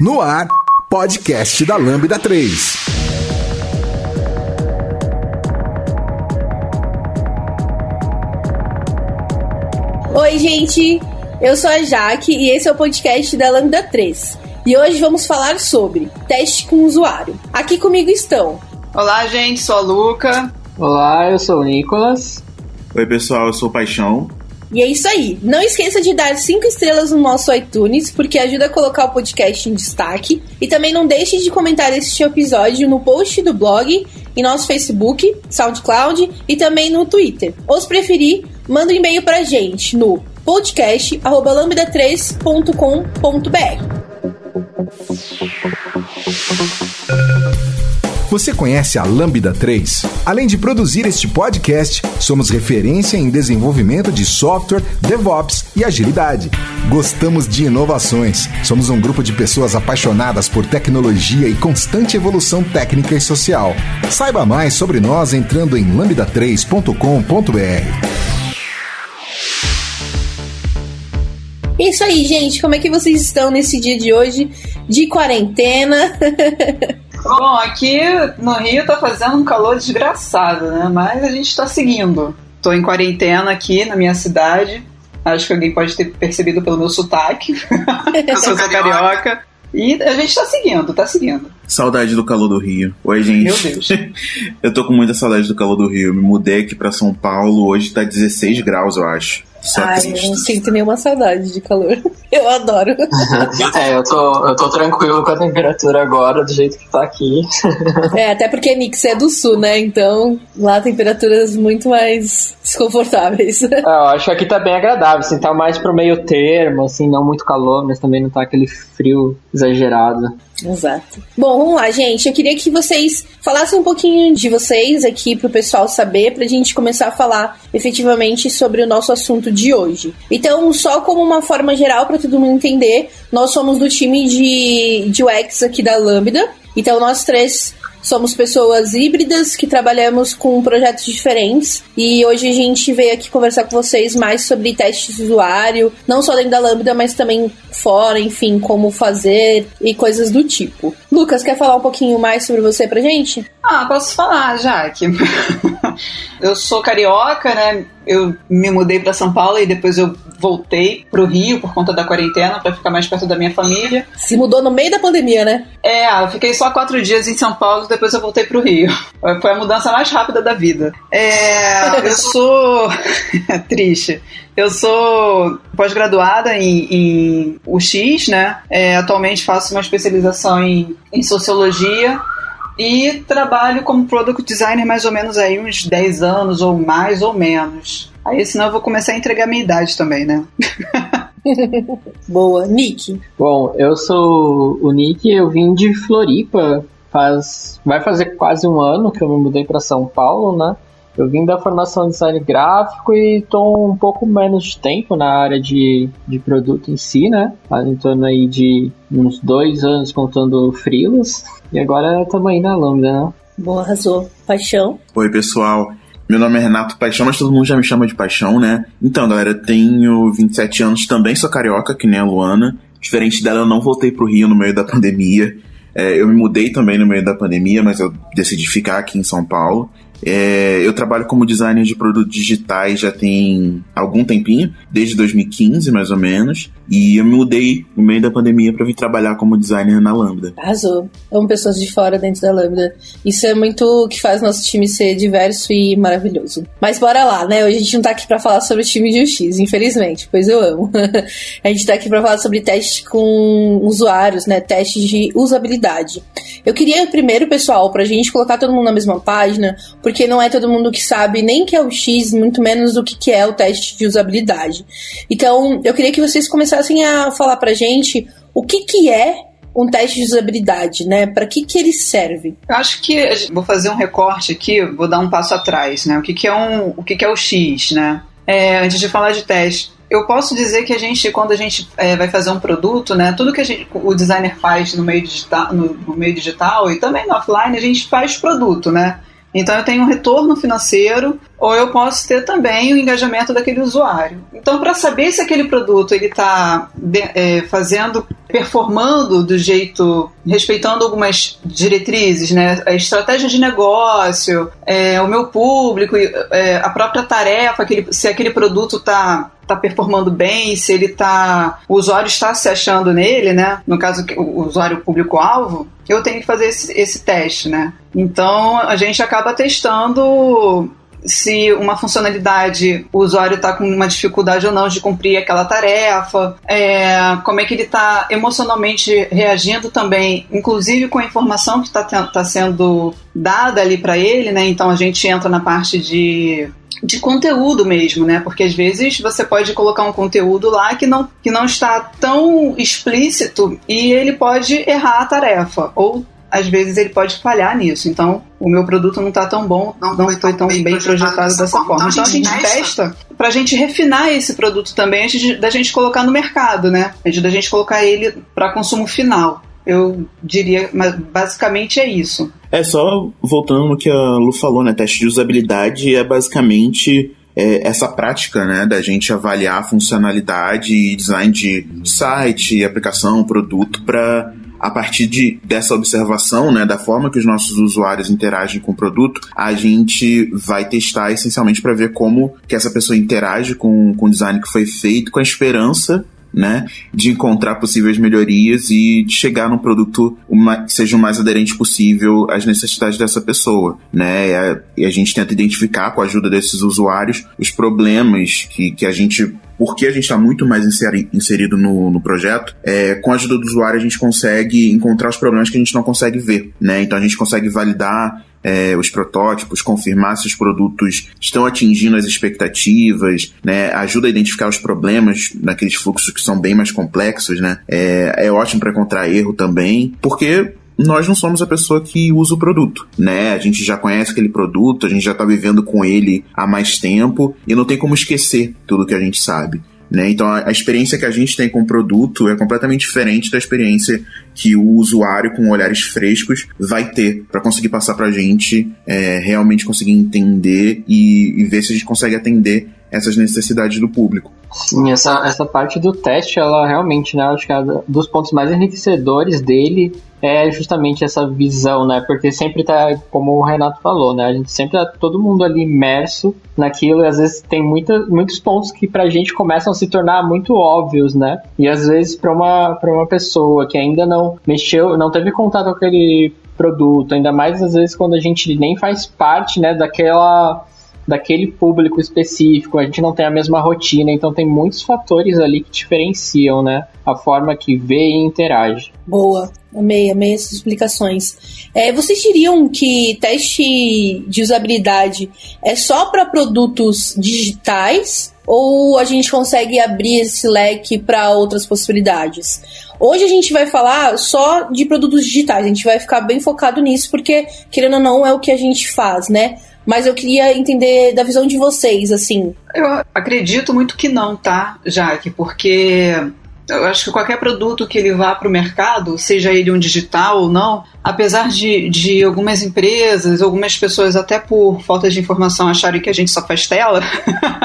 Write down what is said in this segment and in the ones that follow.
No ar, podcast da Lambda 3. Oi, gente. Eu sou a Jaque e esse é o podcast da Lambda 3. E hoje vamos falar sobre teste com usuário. Aqui comigo estão. Olá, gente, sou a Luca. Olá, eu sou o Nicolas. Oi, pessoal, eu sou o Paixão. E é isso aí. Não esqueça de dar 5 estrelas no nosso iTunes, porque ajuda a colocar o podcast em destaque. E também não deixe de comentar este episódio no post do blog, em nosso Facebook, SoundCloud e também no Twitter. Ou se preferir, manda um e-mail pra gente no podcast@lambda3.com.br. Você conhece a Lambda 3? Além de produzir este podcast, somos referência em desenvolvimento de software, DevOps e agilidade. Gostamos de inovações. Somos um grupo de pessoas apaixonadas por tecnologia e constante evolução técnica e social. Saiba mais sobre nós entrando em lambda3.com.br. Isso aí, gente. Como é que vocês estão nesse dia de hoje de quarentena? Bom, aqui no Rio tá fazendo um calor desgraçado, né? Mas a gente tá seguindo. Tô em quarentena aqui na minha cidade. Acho que alguém pode ter percebido pelo meu sotaque. Eu sou carioca. E a gente tá seguindo, tá seguindo. Saudade do calor do Rio. Oi, gente. Meu Deus. eu tô com muita saudade do calor do Rio. Me mudei aqui pra São Paulo. Hoje tá 16 graus, eu acho. Só Ai, eu não sinto nenhuma saudade de calor. Eu adoro. é, eu tô, eu tô tranquilo com a temperatura agora, do jeito que tá aqui. é, até porque Nix é do sul, né? Então lá temperaturas muito mais desconfortáveis. É, eu acho que aqui tá bem agradável, assim, tá mais pro meio termo, assim, não muito calor, mas também não tá aquele frio exagerado. Exato. Bom, vamos lá, gente. Eu queria que vocês falassem um pouquinho de vocês aqui pro pessoal saber, pra gente começar a falar efetivamente sobre o nosso assunto de hoje. Então, só como uma forma geral para todo mundo entender, nós somos do time de, de UX aqui da Lambda. Então, nós três Somos pessoas híbridas que trabalhamos com projetos diferentes e hoje a gente veio aqui conversar com vocês mais sobre testes de usuário, não só dentro da Lambda, mas também fora, enfim, como fazer e coisas do tipo. Lucas, quer falar um pouquinho mais sobre você pra gente? Ah, posso falar, Jaque. eu sou carioca, né? Eu me mudei para São Paulo e depois eu voltei pro Rio por conta da quarentena para ficar mais perto da minha família. Se mudou no meio da pandemia, né? É, eu fiquei só quatro dias em São Paulo, depois eu voltei pro Rio. Foi a mudança mais rápida da vida. É, eu sou triste. Eu sou pós-graduada em, em UX, né? É, atualmente faço uma especialização em, em sociologia e trabalho como product designer mais ou menos aí uns 10 anos ou mais ou menos. Aí senão eu vou começar a entregar minha idade também, né? Boa. Nick? Bom, eu sou o Nick, eu vim de Floripa, faz vai fazer quase um ano que eu me mudei para São Paulo, né? Eu vim da formação de design gráfico e estou um pouco menos de tempo na área de, de produto em si, né? Em torno aí de uns dois anos contando freelas. E agora estamos aí na Lambda, né? Boa, arrasou. Paixão? Oi, pessoal. Meu nome é Renato Paixão, mas todo mundo já me chama de Paixão, né? Então, galera, eu tenho 27 anos, também sou carioca, que nem a Luana. Diferente dela, eu não voltei pro Rio no meio da pandemia. É, eu me mudei também no meio da pandemia, mas eu decidi ficar aqui em São Paulo. É, eu trabalho como designer de produtos digitais já tem algum tempinho, desde 2015 mais ou menos. E eu me mudei no meio da pandemia para vir trabalhar como designer na Lambda. Arrasou. Amo pessoas de fora dentro da Lambda. Isso é muito o que faz nosso time ser diverso e maravilhoso. Mas bora lá, né? Hoje a gente não tá aqui para falar sobre o time de UX, infelizmente, pois eu amo. a gente tá aqui para falar sobre testes com usuários, né? Testes de usabilidade. Eu queria primeiro, pessoal, pra gente colocar todo mundo na mesma página, porque não é todo mundo que sabe nem que é o X, muito menos do que é o teste de usabilidade. Então, eu queria que vocês começassem a falar pra gente o que, que é um teste de usabilidade, né? Para que que ele serve? Eu acho que vou fazer um recorte aqui, vou dar um passo atrás, né? O que, que é um, o que, que é o X, né? É, antes de falar de teste, eu posso dizer que a gente, quando a gente é, vai fazer um produto, né, tudo que a gente, o designer faz no meio, digital, no, no, meio digital e também no offline, a gente faz produto, né? Então eu tenho um retorno financeiro ou eu posso ter também o engajamento daquele usuário. Então, para saber se aquele produto ele está é, fazendo, performando do jeito, respeitando algumas diretrizes, né, a estratégia de negócio, é, o meu público, é, a própria tarefa, aquele, se aquele produto está tá performando bem, se ele tá. O usuário está se achando nele, né? No caso, o usuário público-alvo, eu tenho que fazer esse, esse teste, né? Então a gente acaba testando se uma funcionalidade o usuário está com uma dificuldade ou não de cumprir aquela tarefa, é, como é que ele está emocionalmente reagindo também, inclusive com a informação que está tá sendo dada ali para ele, né? Então a gente entra na parte de de conteúdo mesmo, né? Porque às vezes você pode colocar um conteúdo lá que não, que não está tão explícito e ele pode errar a tarefa ou às vezes ele pode falhar nisso. Então, o meu produto não está tão bom, não, não foi tão bem, bem projetado, dessa forma. forma. Então, a gente testa para a gente refinar esse produto também antes de, da gente colocar no mercado, né? Antes da gente colocar ele para consumo final. Eu diria, mas basicamente é isso. É só voltando no que a Lu falou, né? Teste de usabilidade é basicamente é, essa prática né, da gente avaliar a funcionalidade e design de site, aplicação, produto para a partir de, dessa observação, né, da forma que os nossos usuários interagem com o produto, a gente vai testar essencialmente para ver como que essa pessoa interage com, com o design que foi feito, com a esperança né, de encontrar possíveis melhorias e de chegar num produto que seja o mais aderente possível às necessidades dessa pessoa, né, e a, e a gente tenta identificar com a ajuda desses usuários os problemas que, que a gente porque a gente está muito mais inseri inserido no, no projeto, é, com a ajuda do usuário a gente consegue encontrar os problemas que a gente não consegue ver, né? Então a gente consegue validar é, os protótipos, confirmar se os produtos estão atingindo as expectativas, né? Ajuda a identificar os problemas naqueles fluxos que são bem mais complexos, né? É, é ótimo para encontrar erro também, porque nós não somos a pessoa que usa o produto, né? A gente já conhece aquele produto, a gente já está vivendo com ele há mais tempo e não tem como esquecer tudo que a gente sabe. Né? Então a, experiência que a gente tem com o produto é completamente diferente da experiência que o usuário com olhares frescos vai ter para conseguir passar para a gente é, realmente conseguir entender e, e ver se a gente consegue atender essas necessidades do público. Sim, essa, essa parte do teste, ela realmente, né, acho que é dos pontos mais enriquecedores dele é justamente essa visão, né? Porque sempre tá, como o Renato falou, né? A gente sempre tá todo mundo ali imerso naquilo e às vezes tem muita, muitos pontos que pra gente começam a se tornar muito óbvios, né? E às vezes pra uma, pra uma pessoa que ainda não mexeu, não teve contato com aquele produto, ainda mais às vezes quando a gente nem faz parte, né, daquela daquele público específico, a gente não tem a mesma rotina, então tem muitos fatores ali que diferenciam, né, a forma que vê e interage. Boa, amei, amei essas explicações. É, vocês diriam que teste de usabilidade é só para produtos digitais ou a gente consegue abrir esse leque para outras possibilidades? Hoje a gente vai falar só de produtos digitais, a gente vai ficar bem focado nisso, porque, querendo ou não, é o que a gente faz, né? Mas eu queria entender da visão de vocês, assim. Eu acredito muito que não, tá, Jaque? Porque eu acho que qualquer produto que ele vá para o mercado, seja ele um digital ou não, apesar de, de algumas empresas, algumas pessoas até por falta de informação acharem que a gente só faz tela,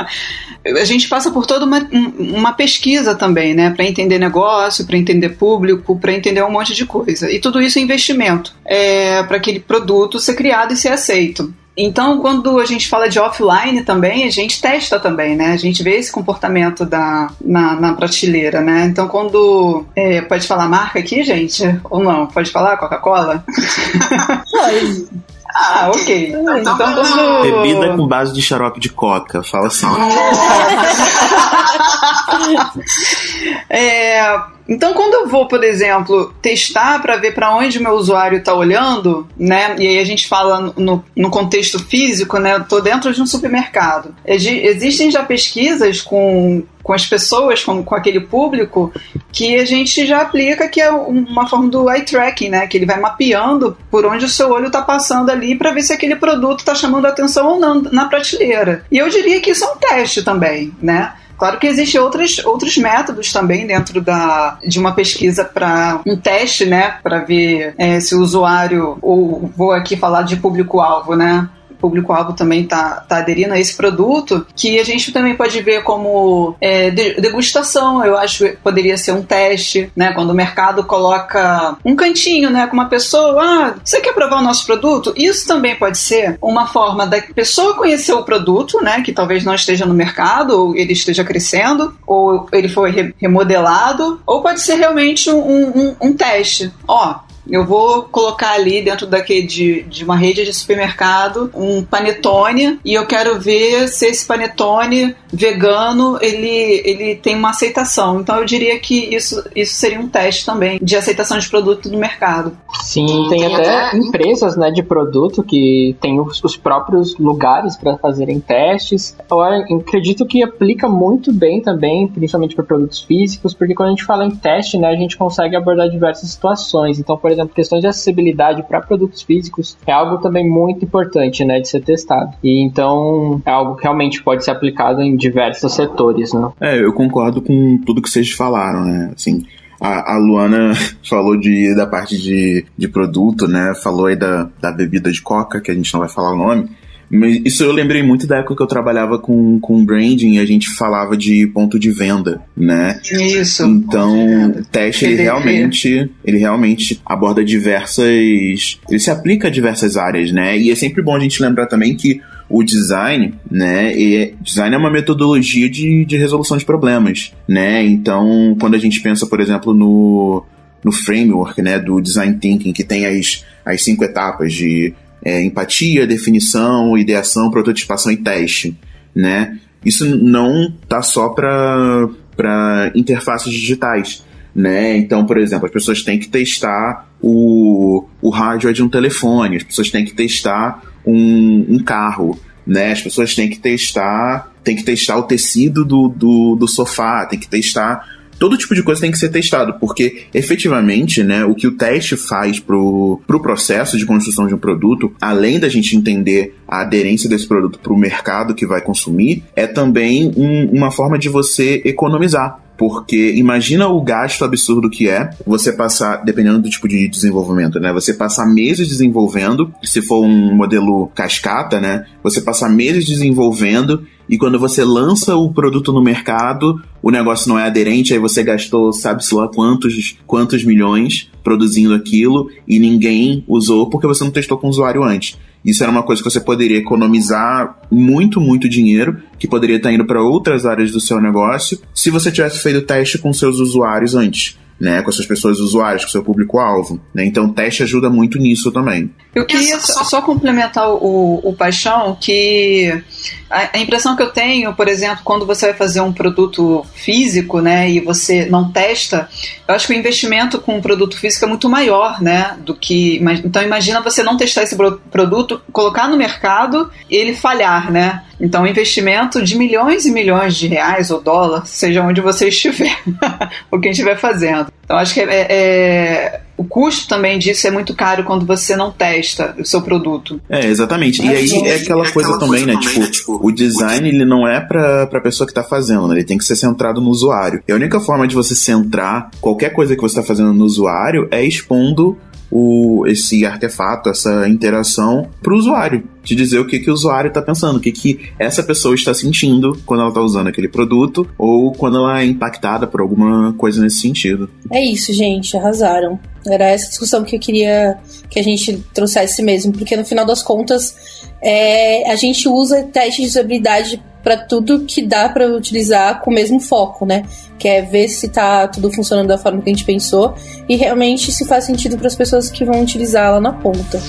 a gente passa por toda uma, uma pesquisa também, né, para entender negócio, para entender público, para entender um monte de coisa. E tudo isso é investimento é, para aquele produto ser criado e ser aceito. Então, quando a gente fala de offline também, a gente testa também, né? A gente vê esse comportamento da, na, na prateleira, né? Então, quando. É, pode falar marca aqui, gente? Ou não? Pode falar Coca-Cola? Pode. Ah, ok. Então, quando... Bebida com base de xarope de coca, fala assim. é, então, quando eu vou, por exemplo, testar para ver para onde o meu usuário está olhando, né? E aí a gente fala no, no contexto físico, né? Estou dentro de um supermercado. Existem já pesquisas com, com as pessoas, com, com aquele público, que a gente já aplica, que é uma forma do eye tracking, né? Que ele vai mapeando por onde o seu olho está passando ali para ver se aquele produto está chamando atenção ou não na prateleira. E eu diria que isso é um teste também, né? Claro que existem outros, outros métodos também dentro da, de uma pesquisa para um teste, né? Para ver é, se o usuário, ou vou aqui falar de público-alvo, né? Público-alvo também está tá aderindo a esse produto, que a gente também pode ver como é, degustação, eu acho que poderia ser um teste, né? Quando o mercado coloca um cantinho, né, com uma pessoa, ah, você quer provar o nosso produto? Isso também pode ser uma forma da pessoa conhecer o produto, né, que talvez não esteja no mercado, ou ele esteja crescendo, ou ele foi remodelado, ou pode ser realmente um, um, um teste. Ó, eu vou colocar ali dentro daquele de, de uma rede de supermercado um panetone e eu quero ver se esse panetone vegano ele, ele tem uma aceitação. Então eu diria que isso, isso seria um teste também de aceitação de produto no mercado. Sim, tem, tem até, até empresas né, de produto que têm os, os próprios lugares para fazerem testes. Eu acredito que aplica muito bem também, principalmente para produtos físicos, porque quando a gente fala em teste, né, a gente consegue abordar diversas situações. Então, por exemplo, questões de acessibilidade para produtos físicos é algo também muito importante, né, de ser testado. E então é algo que realmente pode ser aplicado em diversos setores, né? É, eu concordo com tudo que vocês falaram, né? Assim, a, Luana falou de, da parte de, de produto, né? Falou aí da, da bebida de coca, que a gente não vai falar o nome. Mas isso eu lembrei muito da época que eu trabalhava com, com branding e a gente falava de ponto de venda, né? Isso. Então, o teste ele realmente, ele realmente aborda diversas, ele se aplica a diversas áreas, né? E é sempre bom a gente lembrar também que o design, né? E design é uma metodologia de, de resolução de problemas, né? Então, quando a gente pensa, por exemplo, no, no framework, né, do design thinking, que tem as, as cinco etapas de é, empatia, definição, ideação, prototipação e teste, né? Isso não tá só para interfaces digitais, né? Então, por exemplo, as pessoas têm que testar o, o hardware de um telefone, as pessoas têm que testar um, um carro, né? As pessoas têm que testar, tem que testar o tecido do, do, do sofá, tem que testar todo tipo de coisa tem que ser testado, porque efetivamente, né, o que o teste faz pro, pro processo de construção de um produto, além da gente entender a aderência desse produto para o mercado que vai consumir, é também um, uma forma de você economizar porque imagina o gasto absurdo que é você passar, dependendo do tipo de desenvolvimento, né? Você passar meses desenvolvendo, se for um modelo cascata, né? Você passar meses desenvolvendo e quando você lança o produto no mercado, o negócio não é aderente, aí você gastou sabe-se lá quantos, quantos milhões produzindo aquilo e ninguém usou porque você não testou com o usuário antes. Isso era uma coisa que você poderia economizar muito, muito dinheiro, que poderia estar indo para outras áreas do seu negócio, se você tivesse feito teste com seus usuários antes. Né, com as suas pessoas usuárias, com o seu público-alvo. Né? Então, o teste ajuda muito nisso também. Eu queria só, só complementar o, o Paixão, que a, a, impressão que eu tenho, por exemplo, quando você vai fazer um produto físico, né, e você não testa, eu acho que o investimento com um produto físico é muito maior, né, do que. Então, imagina você não testar esse produto, colocar no mercado e ele falhar, né? Então, investimento de milhões e milhões de reais ou dólar, seja onde você estiver, o que estiver fazendo. Então, acho que é, é o custo também disso é muito caro quando você não testa o seu produto. É, exatamente. E aí é aquela é coisa também, né? Tipo, né? tipo, o design ele não é pra, pra pessoa que tá fazendo, né? Ele tem que ser centrado no usuário. E a única forma de você centrar qualquer coisa que você tá fazendo no usuário é expondo o, esse artefato, essa interação para o usuário, de dizer o que, que o usuário está pensando, o que, que essa pessoa está sentindo quando ela está usando aquele produto ou quando ela é impactada por alguma coisa nesse sentido. É isso, gente, arrasaram. Era essa discussão que eu queria que a gente trouxesse mesmo, porque no final das contas é, a gente usa teste de usabilidade para tudo que dá para utilizar com o mesmo foco, né? Que é ver se tá tudo funcionando da forma que a gente pensou e realmente se faz sentido para as pessoas que vão utilizá-la na ponta.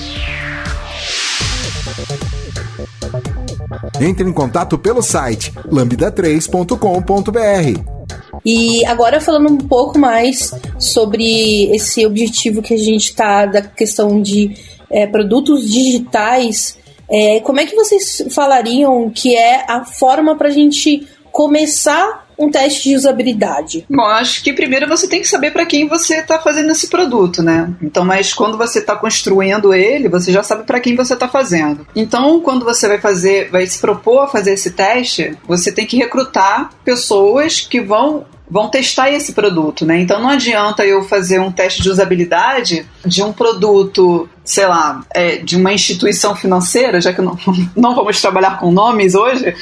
Entre em contato pelo site lambda3.com.br. E agora falando um pouco mais sobre esse objetivo que a gente tá da questão de é, produtos digitais é, como é que vocês falariam que é a forma para a gente começar um teste de usabilidade? Bom, acho que primeiro você tem que saber para quem você está fazendo esse produto, né? Então, mas quando você está construindo ele, você já sabe para quem você está fazendo. Então, quando você vai fazer, vai se propor a fazer esse teste, você tem que recrutar pessoas que vão vão testar esse produto, né? Então não adianta eu fazer um teste de usabilidade de um produto, sei lá, é, de uma instituição financeira, já que não, não vamos trabalhar com nomes hoje.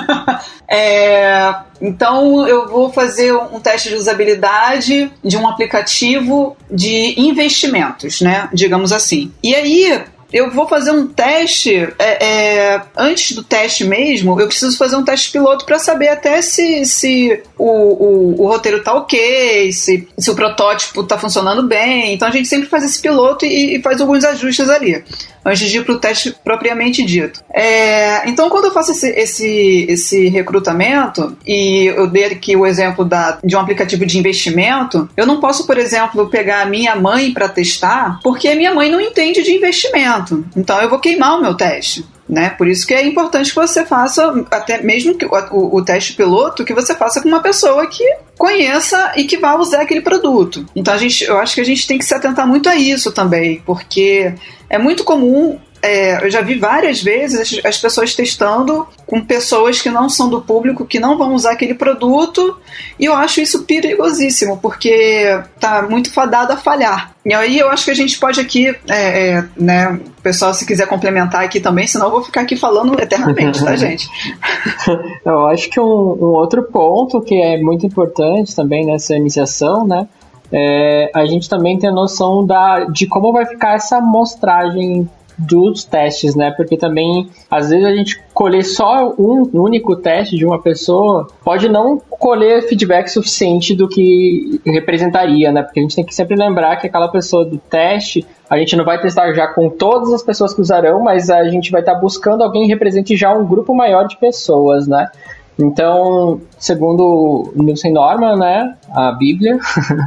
é, então eu vou fazer um teste de usabilidade de um aplicativo de investimentos, né? Digamos assim. E aí eu vou fazer um teste, é, é, antes do teste mesmo, eu preciso fazer um teste piloto para saber até se, se o, o, o, roteiro tá ok, se, se o protótipo tá funcionando bem. Então a gente sempre faz esse piloto e, e faz alguns ajustes ali antes de ir para o teste propriamente dito. É, então, quando eu faço esse, esse, esse recrutamento, e eu dei aqui o exemplo da, de um aplicativo de investimento, eu não posso, por exemplo, pegar a minha mãe para testar, porque a minha mãe não entende de investimento. Então, eu vou queimar o meu teste. Né? Por isso que é importante que você faça, até mesmo que o, o, o, teste piloto, que você faça com uma pessoa que conheça e que vá usar aquele produto. Então a gente, eu acho que a gente tem que se atentar muito a isso também, porque é muito comum é, eu já vi várias vezes as pessoas testando com pessoas que não são do público, que não vão usar aquele produto, e eu acho isso perigosíssimo, porque tá muito fadado a falhar. E aí eu acho que a gente pode aqui, é, é, né, pessoal, se quiser complementar aqui também, senão eu vou ficar aqui falando eternamente, tá, gente? eu acho que um, um outro ponto que é muito importante também nessa iniciação, né, é, a gente também tem a noção da, de como vai ficar essa amostragem dos testes, né? Porque também, às vezes, a gente colher só um único teste de uma pessoa pode não colher feedback suficiente do que representaria, né? Porque a gente tem que sempre lembrar que aquela pessoa do teste, a gente não vai testar já com todas as pessoas que usarão, mas a gente vai estar buscando alguém que represente já um grupo maior de pessoas, né? Então, segundo Nielsen Norman, né, a Bíblia,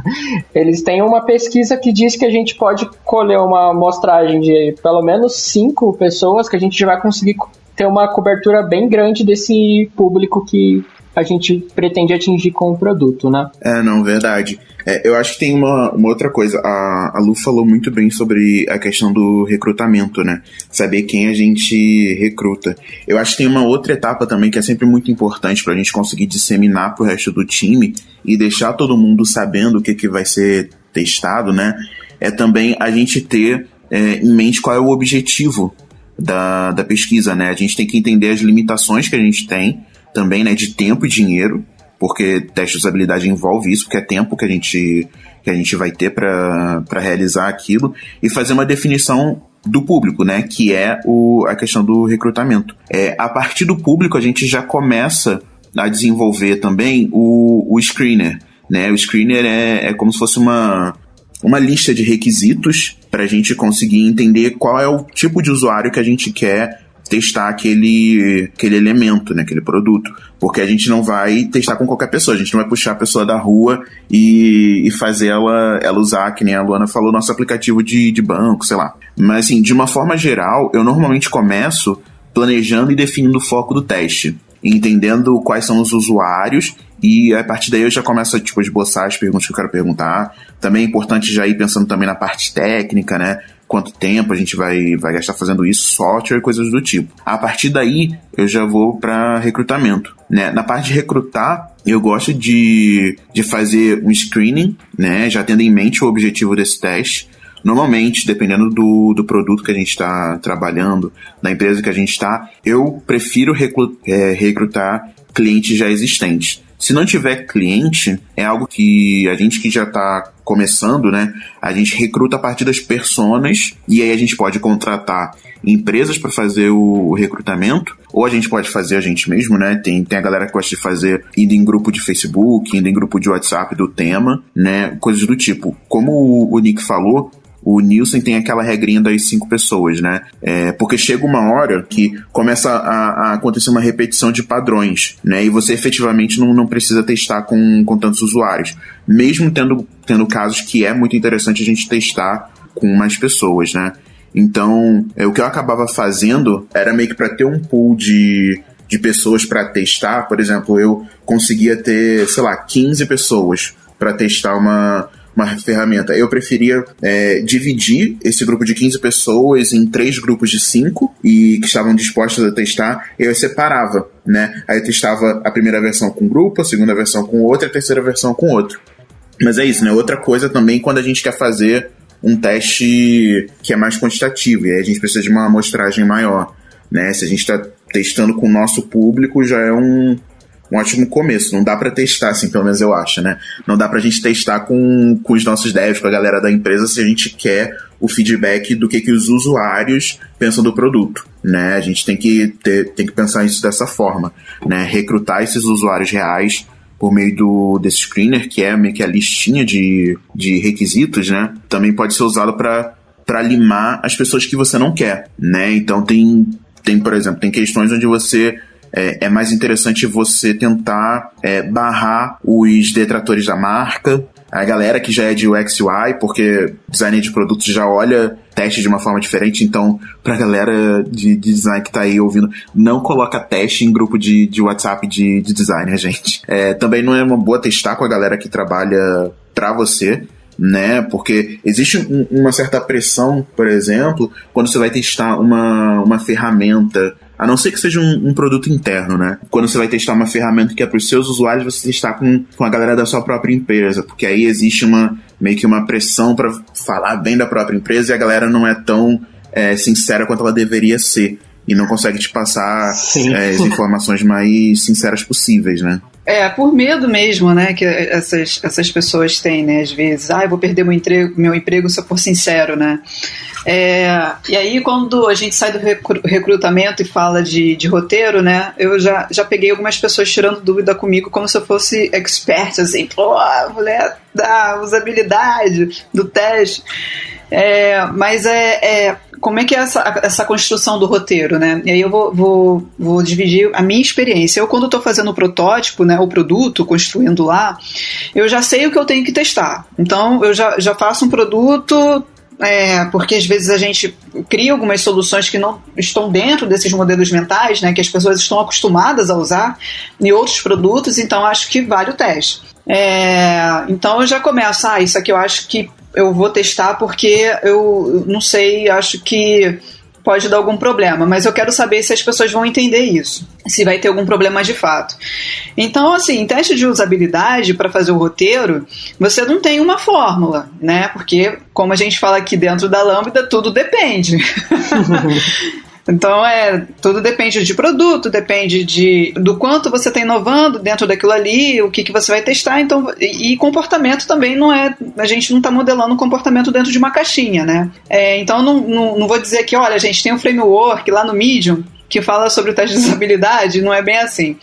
eles têm uma pesquisa que diz que a gente pode colher uma amostragem de pelo menos cinco pessoas que a gente vai conseguir ter uma cobertura bem grande desse público que a gente pretende atingir com o produto, né? É, não, verdade. É, eu acho que tem uma, uma outra coisa. A, a Lu falou muito bem sobre a questão do recrutamento, né? Saber quem a gente recruta. Eu acho que tem uma outra etapa também que é sempre muito importante para a gente conseguir disseminar para o resto do time e deixar todo mundo sabendo o que, que vai ser testado, né? É também a gente ter é, em mente qual é o objetivo da, da pesquisa, né? A gente tem que entender as limitações que a gente tem também, né, de tempo e dinheiro, porque teste de usabilidade envolve isso, porque é tempo que a gente, que a gente vai ter para realizar aquilo, e fazer uma definição do público, né, que é o, a questão do recrutamento. É, a partir do público, a gente já começa a desenvolver também o, o screener. Né? O screener é, é como se fosse uma, uma lista de requisitos para a gente conseguir entender qual é o tipo de usuário que a gente quer testar aquele, aquele elemento, né, aquele produto. Porque a gente não vai testar com qualquer pessoa, a gente não vai puxar a pessoa da rua e, e fazer ela, ela usar, que nem a Luana falou, nosso aplicativo de, de banco, sei lá. Mas assim, de uma forma geral, eu normalmente começo planejando e definindo o foco do teste. Entendendo quais são os usuários e a partir daí eu já começo tipo, a esboçar as perguntas que eu quero perguntar. Também é importante já ir pensando também na parte técnica, né? quanto tempo a gente vai, vai gastar fazendo isso, software e coisas do tipo. A partir daí, eu já vou para recrutamento. Né? Na parte de recrutar, eu gosto de, de fazer um screening, né? já tendo em mente o objetivo desse teste. Normalmente, dependendo do, do produto que a gente está trabalhando, da empresa que a gente está, eu prefiro recrutar, é, recrutar clientes já existentes. Se não tiver cliente, é algo que a gente que já está começando, né? A gente recruta a partir das personas e aí a gente pode contratar empresas para fazer o, recrutamento, ou a gente pode fazer a gente mesmo, né? Tem, tem a galera que gosta de fazer indo em grupo de Facebook, indo em grupo de WhatsApp do tema, né? Coisas do tipo. Como o, o Nick falou, o Nielsen tem aquela regrinha das cinco pessoas, né? É, porque chega uma hora que começa a, a, acontecer uma repetição de padrões, né? E você efetivamente não, não precisa testar com, com tantos usuários. Mesmo tendo, tendo casos que é muito interessante a gente testar com mais pessoas, né? Então, é, o que eu acabava fazendo era meio que para ter um pool de, de pessoas para testar. Por exemplo, eu conseguia ter, sei lá, 15 pessoas para testar uma, uma ferramenta. Eu preferia é, dividir esse grupo de 15 pessoas em três grupos de cinco e que estavam dispostos a testar, eu separava, né? Aí eu testava a primeira versão com um grupo, a segunda versão com outro, a terceira versão com outro. Mas é isso, né? Outra coisa também quando a gente quer fazer um teste que é mais quantitativo, e aí a gente precisa de uma amostragem maior, né? Se a gente está testando com o nosso público, já é um, um ótimo começo. Não dá para testar, assim, pelo menos eu acho, né? Não dá pra gente testar com, com os nossos devs, com a galera da empresa, se a gente quer o feedback do que, que os usuários pensam do produto, né? A gente tem que, ter, tem que pensar isso dessa forma, né? Recrutar esses usuários reais por meio do desse screener, que é meio que a listinha de, de requisitos, né? Também pode ser usado para para limar as pessoas que você não quer, né? Então tem tem, por exemplo, tem questões onde você é, é mais interessante você tentar é, barrar os detratores da marca, a galera que já é de UX UI, porque designer de produtos já olha teste de uma forma diferente, então pra galera de, de design que tá aí ouvindo, não coloca teste em grupo de, de WhatsApp de, de designer, gente. É, também não é uma boa testar com a galera que trabalha pra você, né? Porque existe um, uma certa pressão, por exemplo, quando você vai testar uma, uma ferramenta a não ser que seja um, um, produto interno, né? Quando você vai testar uma ferramenta que é para os seus usuários, você testar com, com a galera da sua própria empresa, porque aí existe uma meio que uma pressão para falar bem da própria empresa e a galera não é tão é, sincera quanto ela deveria ser e não consegue te passar é, as informações mais sinceras possíveis, né? É, por medo mesmo, né, que essas, essas pessoas têm, né, às vezes. Ah, eu vou perder meu emprego, meu emprego se eu for sincero, né. É, e aí, quando a gente sai do recrutamento e fala de, de roteiro, né, eu já, já peguei algumas pessoas tirando dúvida comigo como se eu fosse expert, assim, pô, mulher da usabilidade, do teste. É, mas é, é, como é que é essa, essa construção do roteiro, né? E aí eu vou, vou, vou dividir a minha experiência. Eu, quando estou fazendo o protótipo, né, o produto, construindo lá, eu já sei o que eu tenho que testar. Então, eu já, já faço um produto, é, porque às vezes a gente cria algumas soluções que não estão dentro desses modelos mentais, né, que as pessoas estão acostumadas a usar em outros produtos, então acho que vale o teste. É, então eu já começo, ah, isso aqui eu acho que eu vou testar porque eu não sei, acho que pode dar algum problema, mas eu quero saber se as pessoas vão entender isso, se vai ter algum problema de fato. Então, assim, em teste de usabilidade para fazer o roteiro, você não tem uma fórmula, né? Porque, como a gente fala aqui dentro da Lambda, tudo depende. Então é tudo depende de produto, depende de do quanto você está inovando dentro daquilo ali, o que, que você vai testar. Então e, e comportamento também não é a gente não está modelando o comportamento dentro de uma caixinha, né? É, então não, não, não vou dizer que olha a gente tem um framework lá no Medium que fala sobre o teste de usabilidade, não é bem assim,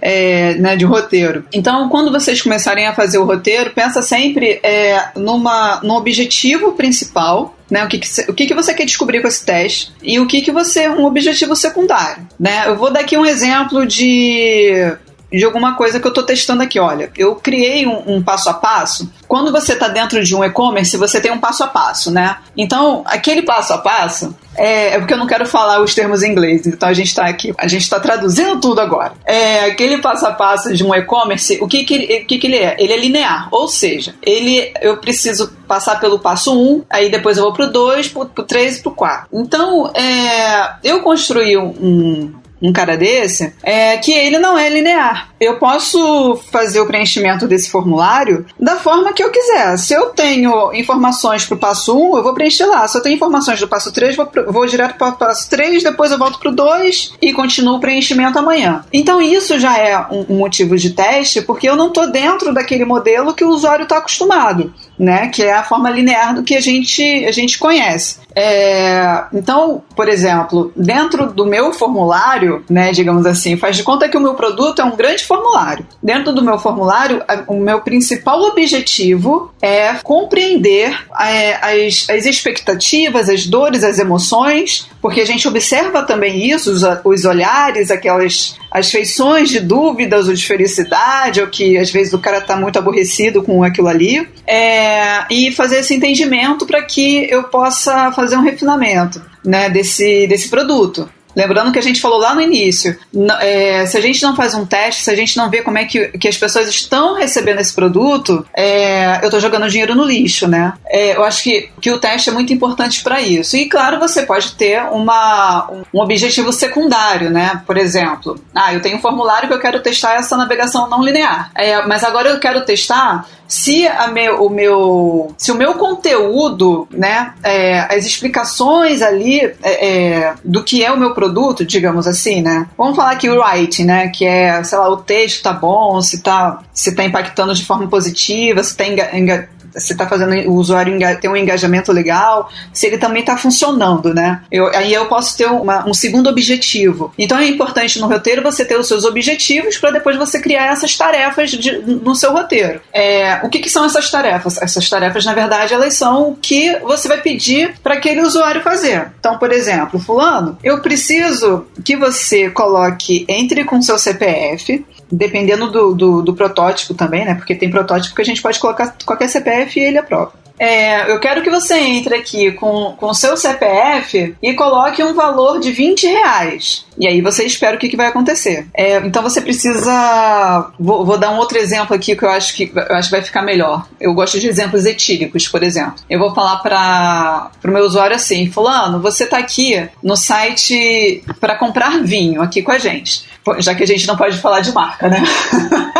é, né, de roteiro. Então, quando vocês começarem a fazer o roteiro, pensa sempre é, numa, num objetivo principal, né, o que, que, o que, que você quer descobrir com esse teste e o que, que você, um objetivo secundário, né. Eu vou dar aqui um exemplo de de alguma coisa que eu estou testando aqui. Olha, eu criei um, um passo a passo. Quando você está dentro de um e-commerce, você tem um passo a passo, né? Então, aquele passo a passo é, é, porque eu não quero falar os termos em inglês, então a gente está aqui, a gente está traduzindo tudo agora. É, aquele passo a passo de um e-commerce, o que que, o que que ele é? Ele é linear, ou seja, ele eu preciso passar pelo passo 1, um, aí depois eu vou pro 2, pro 3 e pro 4. Então, é, eu construí um, um cara desse, é que ele não é linear. Eu posso fazer o preenchimento desse formulário da forma que eu quiser. Se eu tenho informações para o passo 1, eu vou preencher lá. Se eu tenho informações do passo 3, vou, vou direto para o passo 3, depois eu volto para o 2 e continuo o preenchimento amanhã. Então isso já é um, um motivo de teste, porque eu não estou dentro daquele modelo que o usuário está acostumado, né? Que é a forma linear do que a gente, a gente conhece. É, então, por exemplo, dentro do meu formulário, né, digamos assim, faz de conta que o meu produto é um grande formulário. Dentro do meu formulário, o meu principal objetivo é compreender é, as, as expectativas, as dores, as emoções, porque a gente observa também isso, os, os olhares, aquelas as feições de dúvidas ou de felicidade, ou que às vezes o cara está muito aborrecido com aquilo ali, é, e fazer esse entendimento para que eu possa fazer um refinamento né, desse, desse produto. Lembrando que a gente falou lá no início, é, se a gente não faz um teste, se a gente não vê como é que, que as pessoas estão recebendo esse produto, é, eu estou jogando dinheiro no lixo, né? É, eu acho que, que o teste é muito importante para isso. E claro, você pode ter uma, um objetivo secundário, né? Por exemplo, ah, eu tenho um formulário que eu quero testar essa navegação não linear. É, mas agora eu quero testar se meu, o meu se o meu conteúdo, né, é, as explicações ali é, é, do que é o meu produto, digamos assim, né? Vamos falar aqui o writing, né, que é, sei lá, o texto tá bom, se tá se tá impactando de forma positiva, se tá enga, enga, se está fazendo o usuário ter um engajamento legal, se ele também está funcionando, né? Eu, aí eu posso ter uma, um segundo objetivo. Então é importante no roteiro você ter os seus objetivos para depois você criar essas tarefas de, no seu roteiro. É, o que, que, são essas tarefas? Essas tarefas, na verdade, elas são o que você vai pedir para aquele usuário fazer. Então, por exemplo, fulano, eu preciso que você coloque entre com seu CPF dependendo do, do, do, protótipo também, né? Porque tem protótipo que a gente pode colocar qualquer CPF e ele aprova. É, eu quero que você entre aqui com o seu CPF e coloque um valor de 20 reais. E aí você espera o que, que vai acontecer. É, então você precisa. Vou, vou, dar um outro exemplo aqui que eu acho que eu acho que vai ficar melhor. Eu gosto de exemplos etílicos, por exemplo. Eu vou falar para o meu usuário assim: Fulano, você está aqui no site para comprar vinho aqui com a gente. Já que a gente não pode falar de marca, né?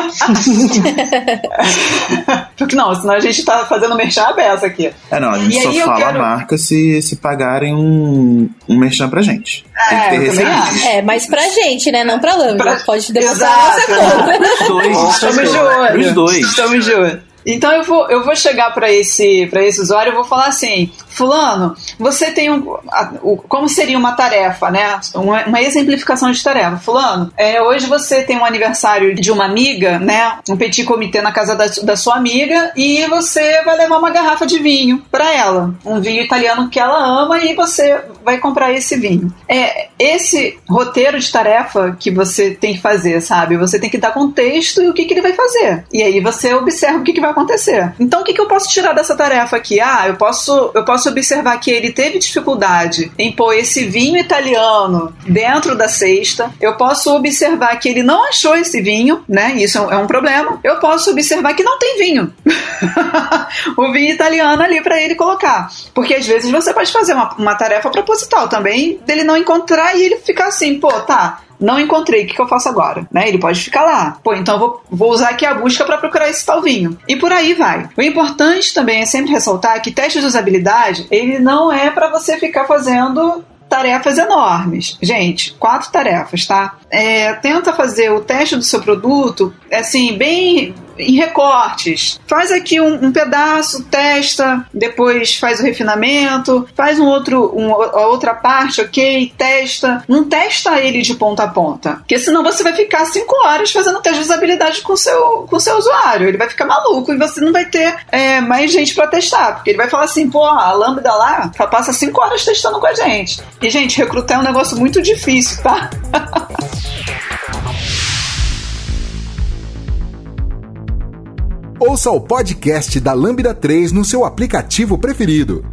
Porque não, senão a gente está fazendo merchan aberto aqui. É, não, a gente e só fala quero... marca se, se pagarem um, um merchan pra gente. Tem que ter é, receita. É, mas pra gente, né? Não pra Lambda. Pra... Pode depositar a nossa conta. Os dois. Estamos de olho. Os dois. Estamos de olho. Então eu vou, eu vou chegar para esse, esse usuário e vou falar assim: Fulano, você tem um. A, o, como seria uma tarefa, né? Uma, uma exemplificação de tarefa. Fulano, é, hoje você tem um aniversário de uma amiga, né? Um petit comitê na casa da, da sua amiga e você vai levar uma garrafa de vinho para ela. Um vinho italiano que ela ama e você vai comprar esse vinho. É esse roteiro de tarefa que você tem que fazer, sabe? Você tem que dar contexto e o que, que ele vai fazer. E aí você observa o que, que vai acontecer. Então, o que, que eu posso tirar dessa tarefa aqui? Ah, eu posso, eu posso observar que ele teve dificuldade em pôr esse vinho italiano dentro da cesta. Eu posso observar que ele não achou esse vinho, né? Isso é um problema. Eu posso observar que não tem vinho. o vinho italiano ali para ele colocar. Porque às vezes você pode fazer uma, uma tarefa proposital também, dele não encontrar e ele ficar assim, pô, tá, não encontrei, o que, eu faço agora? Né? Ele pode ficar lá. Pô, então vou, vou usar aqui a busca para procurar esse tal vinho. E por aí vai. O importante também é sempre ressaltar que teste de usabilidade, ele não é para você ficar fazendo tarefas enormes. Gente, quatro tarefas, tá? É, tenta fazer o teste do seu produto, assim, bem em recortes. Faz aqui um, um, pedaço, testa, depois faz o refinamento, faz um outro, um, a outra parte, ok, testa. Não testa ele de ponta a ponta, porque senão você vai ficar cinco horas fazendo teste de usabilidade com seu, com seu usuário. Ele vai ficar maluco e você não vai ter é, mais gente para testar, porque ele vai falar assim, pô, a Lambda lá passa cinco horas testando com a gente. E, gente, recrutar é um negócio muito difícil, tá? Ouça o podcast da Lambda 3 no seu aplicativo preferido.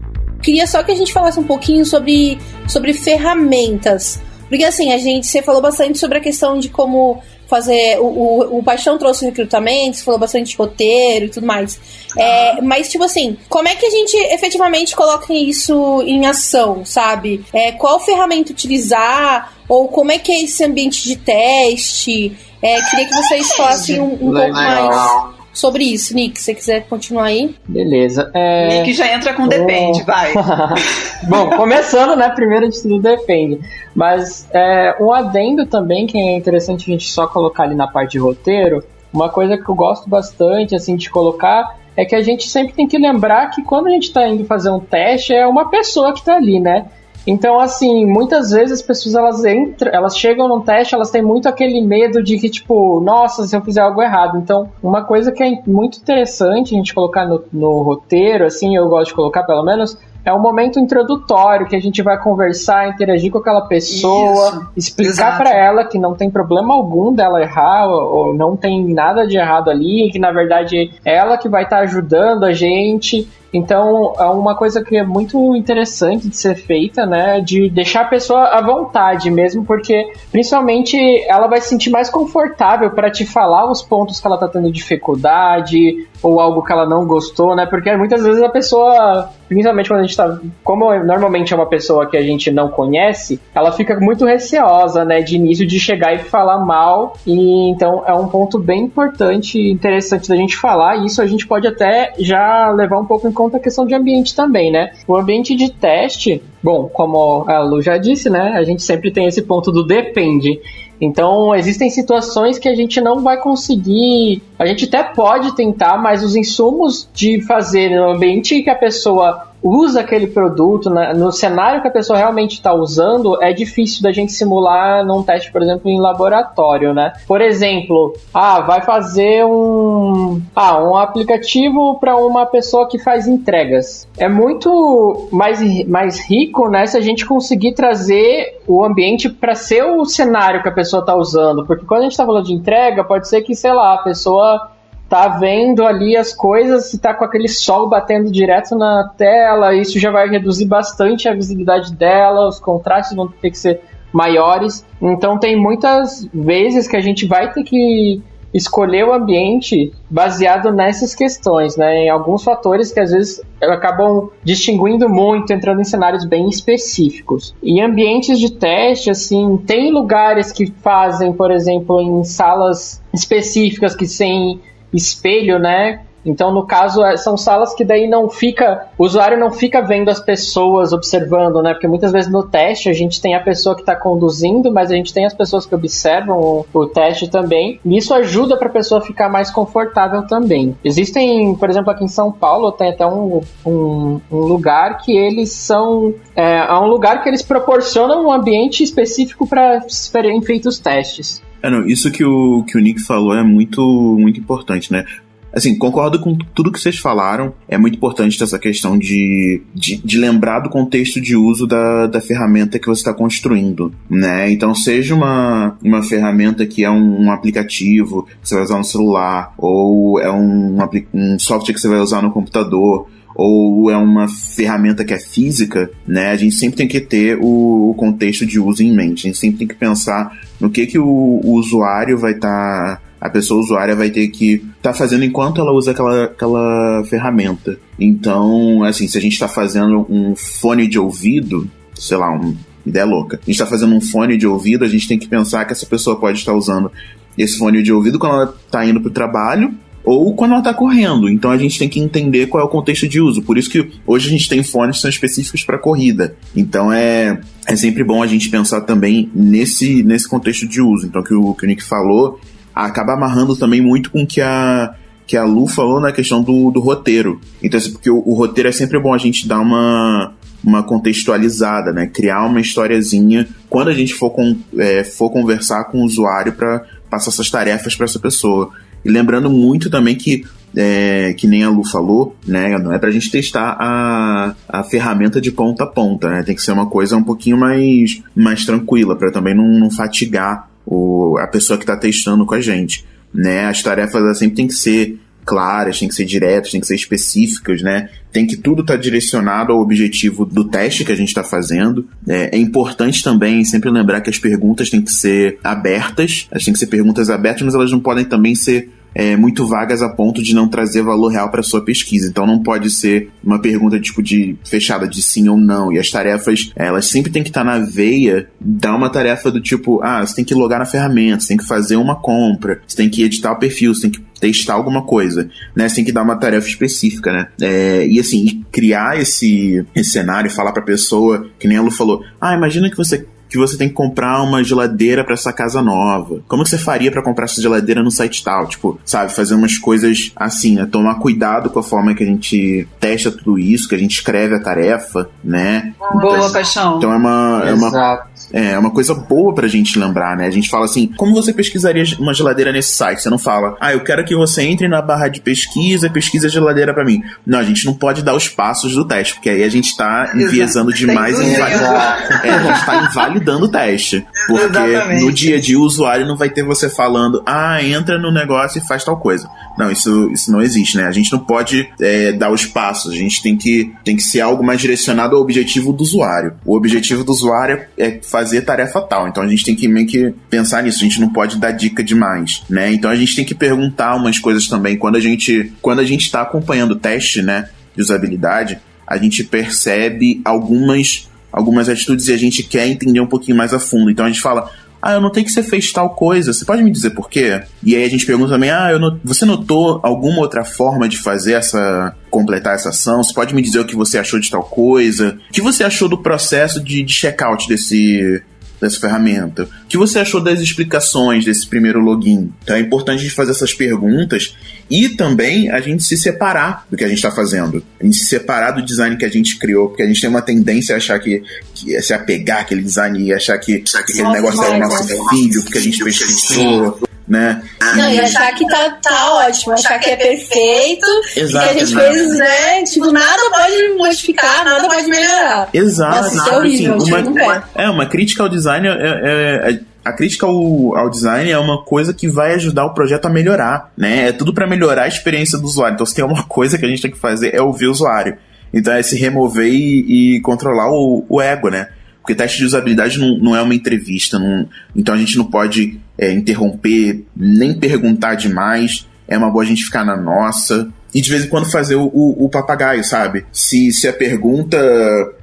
Queria só que a gente falasse um pouquinho sobre, sobre ferramentas. Porque assim, a gente, você falou bastante sobre a questão de como fazer. O, o, o Paixão trouxe recrutamento, você falou bastante de roteiro e tudo mais. É, mas, tipo assim, como é que a gente efetivamente coloca isso em ação, sabe? É, qual ferramenta utilizar? Ou como é que é esse ambiente de teste? É, queria que vocês falassem um, um pouco mais sobre isso. Nick, se você quiser continuar aí. Beleza. É... Nick já entra com depende, vai. Bom, começando, né? Primeiro de tudo depende. Mas é, um adendo também que é interessante a gente só colocar ali na parte de roteiro. Uma coisa que eu gosto bastante, assim, de colocar é que a gente sempre tem que lembrar que quando a gente está indo fazer um teste, é uma pessoa que está ali, né? Então, assim, muitas vezes as pessoas elas entram, elas chegam num teste, elas têm muito aquele medo de que, tipo, nossa, se eu fizer algo errado. Então, uma coisa que é muito interessante a gente colocar no, no roteiro, assim, eu gosto de colocar pelo menos, é um momento introdutório que a gente vai conversar, interagir com aquela pessoa, Isso, explicar para ela que não tem problema algum dela errar ou, ou, não tem nada de errado ali, que na verdade é ela que vai estar tá ajudando a gente Então, é uma coisa que é muito interessante de ser feita, né? De deixar a pessoa à vontade mesmo, porque principalmente ela vai se sentir mais confortável para te falar os pontos que ela tá tendo dificuldade ou algo que ela não gostou, né? Porque muitas vezes a pessoa, principalmente quando a gente tá. Como normalmente é uma pessoa que a gente não conhece, ela fica muito receosa, né? De início de chegar e falar mal. E então é um ponto bem importante e interessante da gente falar. E isso a gente pode até já levar um pouco em conta a questão de ambiente também, né? O ambiente de teste, bom, como a Lu já disse, né? A gente sempre tem esse ponto do depende. Então, existem situações que a gente não vai conseguir. A gente até pode tentar, mas os insumos de fazer no ambiente que a pessoa usa aquele produto, né, no cenário que a pessoa realmente está usando, é difícil da gente simular num teste, por exemplo, em laboratório, né? Por exemplo, ah, vai fazer um, ah, um aplicativo para uma pessoa que faz entregas. É muito mais, mais rico, né, se a gente conseguir trazer o ambiente para ser o cenário que a pessoa está usando, porque quando a gente está falando de entrega, pode ser que, sei lá, a pessoa tá vendo ali as coisas, se tá com aquele sol batendo direto na tela, isso já vai reduzir bastante a visibilidade dela, os contrastes vão ter que ser maiores. Então tem muitas vezes que a gente vai ter que escolher o ambiente baseado nessas questões, né? Em alguns fatores que às vezes acabam distinguindo muito, entrando em cenários bem específicos. E ambientes de teste, assim, tem lugares que fazem, por exemplo, em salas específicas que sem espelho, né? Então, no caso, é, são salas que daí não fica, o usuário não fica vendo as pessoas observando, né? Porque muitas vezes no teste a gente tem a pessoa que está conduzindo, mas a gente tem as pessoas que observam o, o teste também. E isso ajuda para a pessoa ficar mais confortável também. Existem, por exemplo, aqui em São Paulo tem até um, um, um lugar que eles são, é, é um lugar que eles proporcionam um ambiente específico para serem feitos testes. É, não, isso que o, que o Nick falou é muito, muito importante, né? Assim, concordo com tudo que vocês falaram. É muito importante essa questão de, de, de lembrar do contexto de uso da, da ferramenta que você está construindo, né? Então, seja uma, uma ferramenta que é um, um, aplicativo que você vai usar no celular, ou é um, um software que você vai usar no computador, ou é uma ferramenta que é física, né? A gente sempre tem que ter o, o contexto de uso em mente. A gente sempre tem que pensar no que, que o, o usuário vai estar. Tá, a pessoa usuária vai ter que estar tá fazendo enquanto ela usa aquela, aquela ferramenta. Então, assim, se a gente está fazendo um fone de ouvido, sei lá, uma ideia louca. A gente está fazendo um fone de ouvido, a gente tem que pensar que essa pessoa pode estar usando esse fone de ouvido quando ela está indo para o trabalho ou quando ela está correndo. Então a gente tem que entender qual é o contexto de uso. Por isso que hoje a gente tem fones que são específicos para corrida. Então é, é sempre bom a gente pensar também nesse, nesse contexto de uso. Então que o que o Nick falou acaba amarrando também muito com que a que a Lu falou na questão do, do roteiro. Então, assim, porque o, o roteiro é sempre bom a gente dar uma, uma contextualizada, né? Criar uma historiazinha quando a gente for, com, é, for conversar com o usuário para passar essas tarefas para essa pessoa. E lembrando muito também que, é, que nem a Lu falou, né? Não é pra gente testar a, a ferramenta de ponta a ponta, né? Tem que ser uma coisa um pouquinho mais, mais tranquila, para também não, não fatigar o, a pessoa que está testando com a gente. Né? As tarefas sempre tem que ser claras, tem que ser diretas, tem que ser específicas, né? Tem que tudo estar tá direcionado ao objetivo do teste que a gente está fazendo. É, é, importante também sempre lembrar que as perguntas têm que ser abertas, elas têm que ser perguntas abertas, mas elas não podem também ser é, muito vagas a ponto de não trazer valor real para sua pesquisa. Então não pode ser uma pergunta tipo de fechada de sim ou não. E as tarefas, elas sempre têm que estar na veia da uma tarefa do tipo, ah, você tem que logar na ferramenta, você tem que fazer uma compra, você tem que editar o perfil, você tem que testar alguma coisa, né? Você tem que dar uma tarefa específica, né? É, e assim, criar esse, esse cenário, falar pra pessoa, que nem a Lu falou, ah, imagina que você que você tem que comprar uma geladeira para essa casa nova. Como que você faria para comprar essa geladeira no site tal? Tipo, sabe, fazer umas coisas assim, né? Tomar cuidado com a forma que a gente testa tudo isso, que a gente escreve a tarefa, né? Boa, então, paixão. Então é uma, é uma, é uma coisa boa pra gente lembrar, né? A gente fala assim, como você pesquisaria uma geladeira nesse site? Você não fala, ah, eu quero que você entre na barra de pesquisa e pesquise a geladeira para mim. Não, a gente não pode dar os passos do teste, porque aí a gente tá enviesando demais, invalidando. É, a gente tá invalidando validando o teste. Porque Exatamente. no dia a dia o usuário não vai ter você falando, ah, entra no negócio e faz tal coisa. Não, isso, isso não existe, né? A gente não pode é, dar os passos, a gente tem que, tem que ser algo mais direcionado ao objetivo do usuário. O objetivo do usuário é fazer tarefa tal, então a gente tem que meio que pensar nisso, a gente não pode dar dica demais, né? Então a gente tem que perguntar umas coisas também. Quando a gente quando a gente está acompanhando o teste, né, de usabilidade, a gente percebe algumas algumas atitudes e a gente quer entender um pouquinho mais a fundo. Então a gente fala, ah, eu notei que você fez tal coisa, você pode me dizer por quê? E aí a gente pergunta também, ah, not... você notou alguma outra forma de fazer essa. completar essa ação? Você pode me dizer o que você achou de tal coisa? O que você achou do processo de, de checkout desse. Dessa ferramenta. O que você achou das explicações desse primeiro login? Então é importante a gente fazer essas perguntas e também a gente se separar do que a gente está fazendo. A gente se separar do design que a gente criou, porque a gente tem uma tendência a achar que, que é se apegar àquele design e achar que, que aquele negócio é o nosso filho, porque a gente pesquisou, né? Não, e achar que tá, tá ótimo, achar que é perfeito, e que a Exato, gente exato. fez, né? Tipo, nada pode modificar, nada pode melhorar. Exato, Nossa, isso é tipo horrível, assim, tipo, uma, não quero. é, uma crítica ao design é, é- é- a crítica ao, ao design é uma coisa que vai ajudar o projeto a melhorar, né? É tudo para melhorar a experiência do usuário. Então, se tem uma coisa que a gente tem que fazer é ouvir o usuário. Então, é se remover e, e controlar o, o ego, né? Porque teste de usabilidade não, não é uma entrevista, não- então a gente não pode é, interromper, nem perguntar demais. É uma boa a gente ficar na nossa. E de vez em quando fazer o, o, o papagaio, sabe? Se, se a pergunta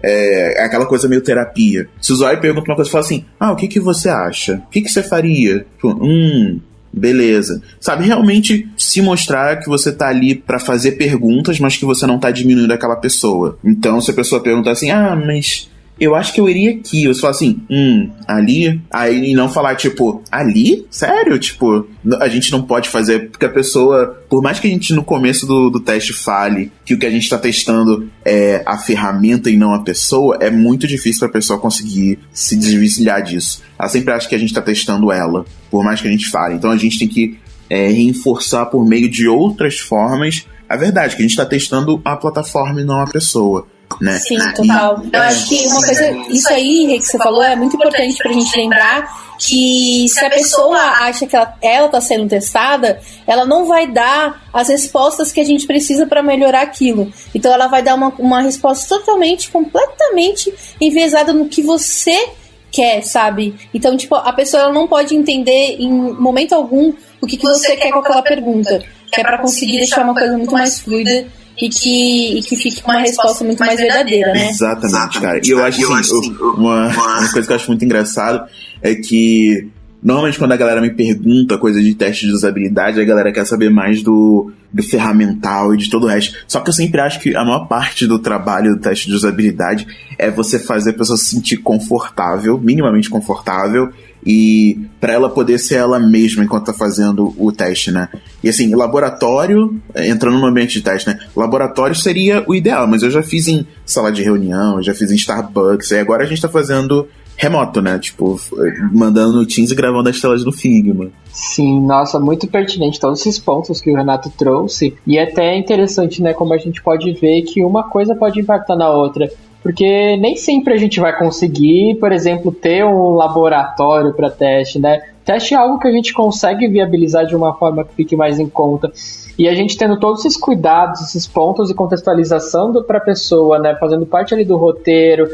é, é aquela coisa meio terapia. Se o usuário pergunta uma coisa e fala assim: Ah, o que, que você acha? O que, que você faria? Tipo, hum, beleza. Sabe, realmente se mostrar que você tá ali pra fazer perguntas, mas que você não tá diminuindo aquela pessoa. Então, se a pessoa perguntar assim: Ah, mas eu acho que eu iria aqui. Você fala assim, hum, ali? Aí e não falar, tipo, ali? Sério? Tipo, a gente não pode fazer, porque a pessoa, por mais que a gente no começo do, do teste fale que o que a gente tá testando é a ferramenta e não a pessoa, é muito difícil pra pessoa conseguir se desvencilhar disso. Ela sempre acha que a gente tá testando ela, por mais que a gente fale. Então a gente tem que é, reforçar por meio de outras formas a verdade, que a gente tá testando a plataforma e não a pessoa. Né? Sim, total. Eu acho que uma coisa, isso aí, que você falou, é muito importante pra gente lembrar que se a pessoa acha que ela, ela tá sendo testada, ela não vai dar as respostas que a gente precisa pra melhorar aquilo. Então ela vai dar uma, uma resposta totalmente, completamente enviesada no que você quer, sabe? Então, tipo, a pessoa não pode entender em momento algum o que, que você quer com aquela pergunta. Que é pra conseguir deixar uma coisa muito mais fluida e que, e que fique com uma resposta muito mais verdadeira, né? Exatamente, cara. E eu acho assim, eu- uma, uma coisa que eu acho muito engraçado é que normalmente quando a galera me pergunta coisa de teste de usabilidade, a galera quer saber mais do, do ferramental e de todo o resto. Só que eu sempre acho que a maior parte do trabalho do teste de usabilidade é você fazer a pessoa se sentir confortável, minimamente confortável, e para ela poder ser ela mesma enquanto tá fazendo o teste, né? E assim, laboratório, eh, entrando no ambiente de teste, né? Laboratório seria o ideal, mas eu já fiz em sala de reunião, eu já fiz em Starbucks, e agora a gente tá fazendo remoto, né? Tipo, f- mandando no Teams e gravando as telas no Figma. Sim, nossa, muito pertinente todos esses pontos que o Renato trouxe. E é até interessante, né, como a gente pode ver que uma coisa pode impactar na outra. Porque nem sempre a gente vai conseguir, por exemplo, ter um laboratório para teste, né? Teste é algo que a gente consegue viabilizar de uma forma que fique mais em conta. E a gente tendo todos esses cuidados, esses pontos de contextualização para a pessoa, né? Fazendo parte ali do roteiro,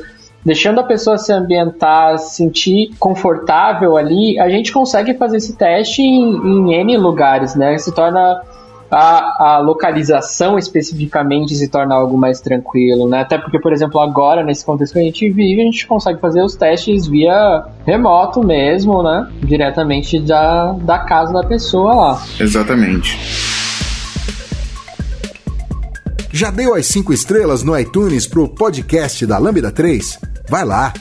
deixando a pessoa se ambientar, se sentir confortável ali, a gente consegue fazer esse teste em, em N lugares, né? Se torna a, a localização especificamente se torna algo mais tranquilo, né? Até porque, por exemplo, agora, nesse contexto que a gente vive, a gente consegue fazer os testes via remoto mesmo, né? Diretamente da, da casa da pessoa lá. Exatamente. Já deu as 5 estrelas no iTunes pro podcast da Lambda 3? Vai lá!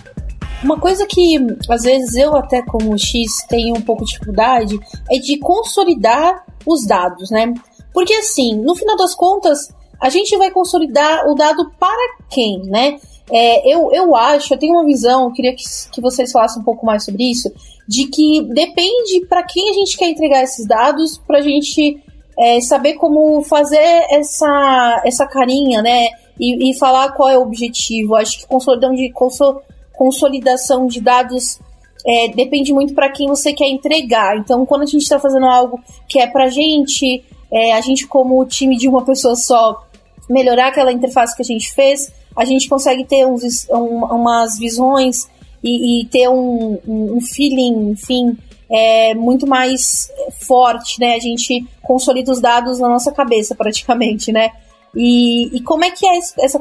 Uma coisa que às vezes eu até como X tenho um pouco de dificuldade é de consolidar os dados, né? Porque assim, no final das contas, a gente vai consolidar o dado para quem, né? É, eu, eu acho, eu tenho uma visão, eu queria que, que vocês falassem um pouco mais sobre isso, de que depende para quem a gente quer entregar esses dados, para a gente é, saber como fazer essa, essa carinha, né? E, e falar qual é o objetivo. Acho que consolidão de consol, consolidação de dados é, depende muito para quem você quer entregar. Então, quando a gente está fazendo algo que é para gente, é, a gente como time de uma pessoa só, melhorar aquela interface que a gente fez, a gente consegue ter uns, um, umas visões e, e ter um, um, feeling, enfim, é, muito mais forte, né? A gente consolida os dados na nossa cabeça, praticamente, né? E, e como é que é essa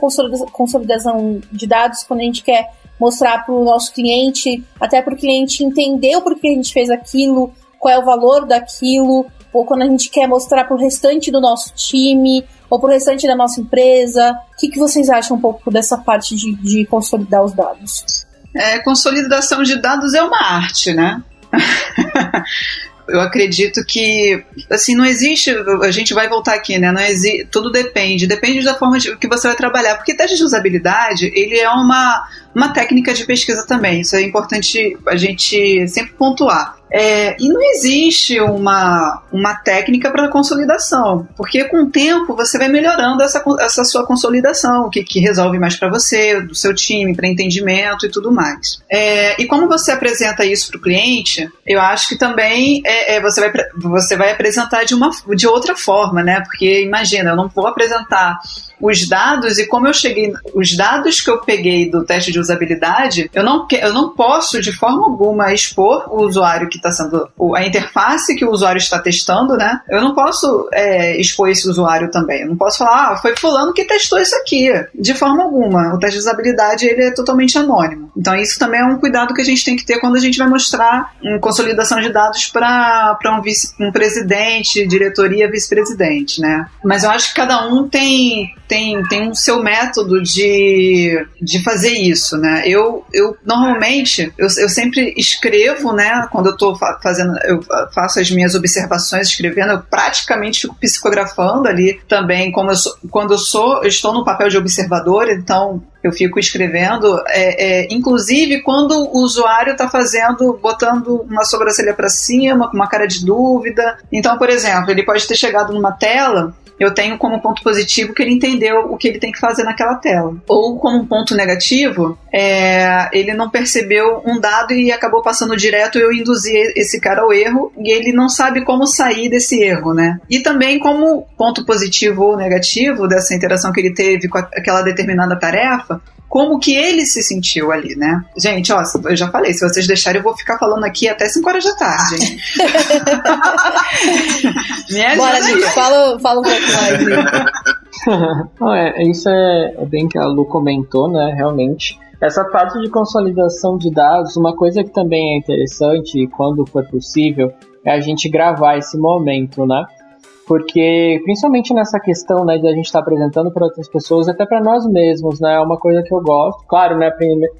consolidação de dados quando a gente quer mostrar para o nosso cliente, até para o cliente entender o porquê a gente fez aquilo, qual é o valor daquilo, ou quando a gente quer mostrar para o restante do nosso time, ou para o restante da nossa empresa. O que, que vocês acham um pouco dessa parte de, de consolidar os dados? É, consolidação de dados é uma arte, né? eu acredito que assim não existe a gente vai voltar aqui né não existe tudo depende depende da forma de, que você vai trabalhar porque teste de usabilidade ele é uma uma técnica de pesquisa também isso é importante a gente sempre pontuar é, e não existe uma, uma técnica para consolidação, porque com o tempo você vai melhorando essa, essa sua consolidação, o que, que resolve mais para você, do seu time, para entendimento e tudo mais. É, e como você apresenta isso para o cliente, eu acho que também é, é, você, vai, você vai apresentar de, uma, de outra forma, né? Porque imagina, eu não vou apresentar os dados e como eu cheguei, os dados que eu peguei do teste de usabilidade, eu não, eu não posso de forma alguma expor o usuário que está sendo, a interface que o usuário está testando, né? Eu não posso é, expor esse usuário também. Eu não posso falar, ah, foi fulano que testou isso aqui. De forma alguma. O teste de usabilidade ele é totalmente anônimo. Então isso também é um cuidado que a gente tem que ter quando a gente vai mostrar consolidação de dados para um, vice, um presidente, diretoria, vice-presidente, né? Mas eu acho que cada um tem tem, tem um seu método de, de fazer isso, né? Eu, eu normalmente, eu, eu sempre escrevo, né? Quando eu estou fazendo, eu faço as minhas observações escrevendo, eu praticamente fico psicografando ali também, como eu sou, quando eu sou, eu estou no papel de observador, então eu fico escrevendo, é, é, inclusive quando o usuário está fazendo, botando uma sobrancelha para cima, com uma cara de dúvida. Então, por exemplo, ele pode ter chegado numa tela eu tenho como ponto positivo que ele entendeu o que ele tem que fazer naquela tela. Ou como um ponto negativo, é, ele não percebeu um dado e acabou passando direto, eu induzi esse cara ao erro e ele não sabe como sair desse erro, né? E também como ponto positivo ou negativo dessa interação que ele teve com aquela determinada tarefa, como que ele se sentiu ali, né? Gente, ó, eu já falei, se vocês deixarem, eu vou ficar falando aqui até 5 horas da tarde, Bora, gente, fala, fala um pouco mais. Não, é, isso é, é bem que a Lu comentou, né? Realmente. Essa parte de consolidação de dados, uma coisa que também é interessante, quando for possível, é a gente gravar esse momento, né? Porque principalmente nessa questão, né, de a gente estar tá apresentando para outras pessoas, até para nós mesmos, né, é uma coisa que eu gosto. Claro, né,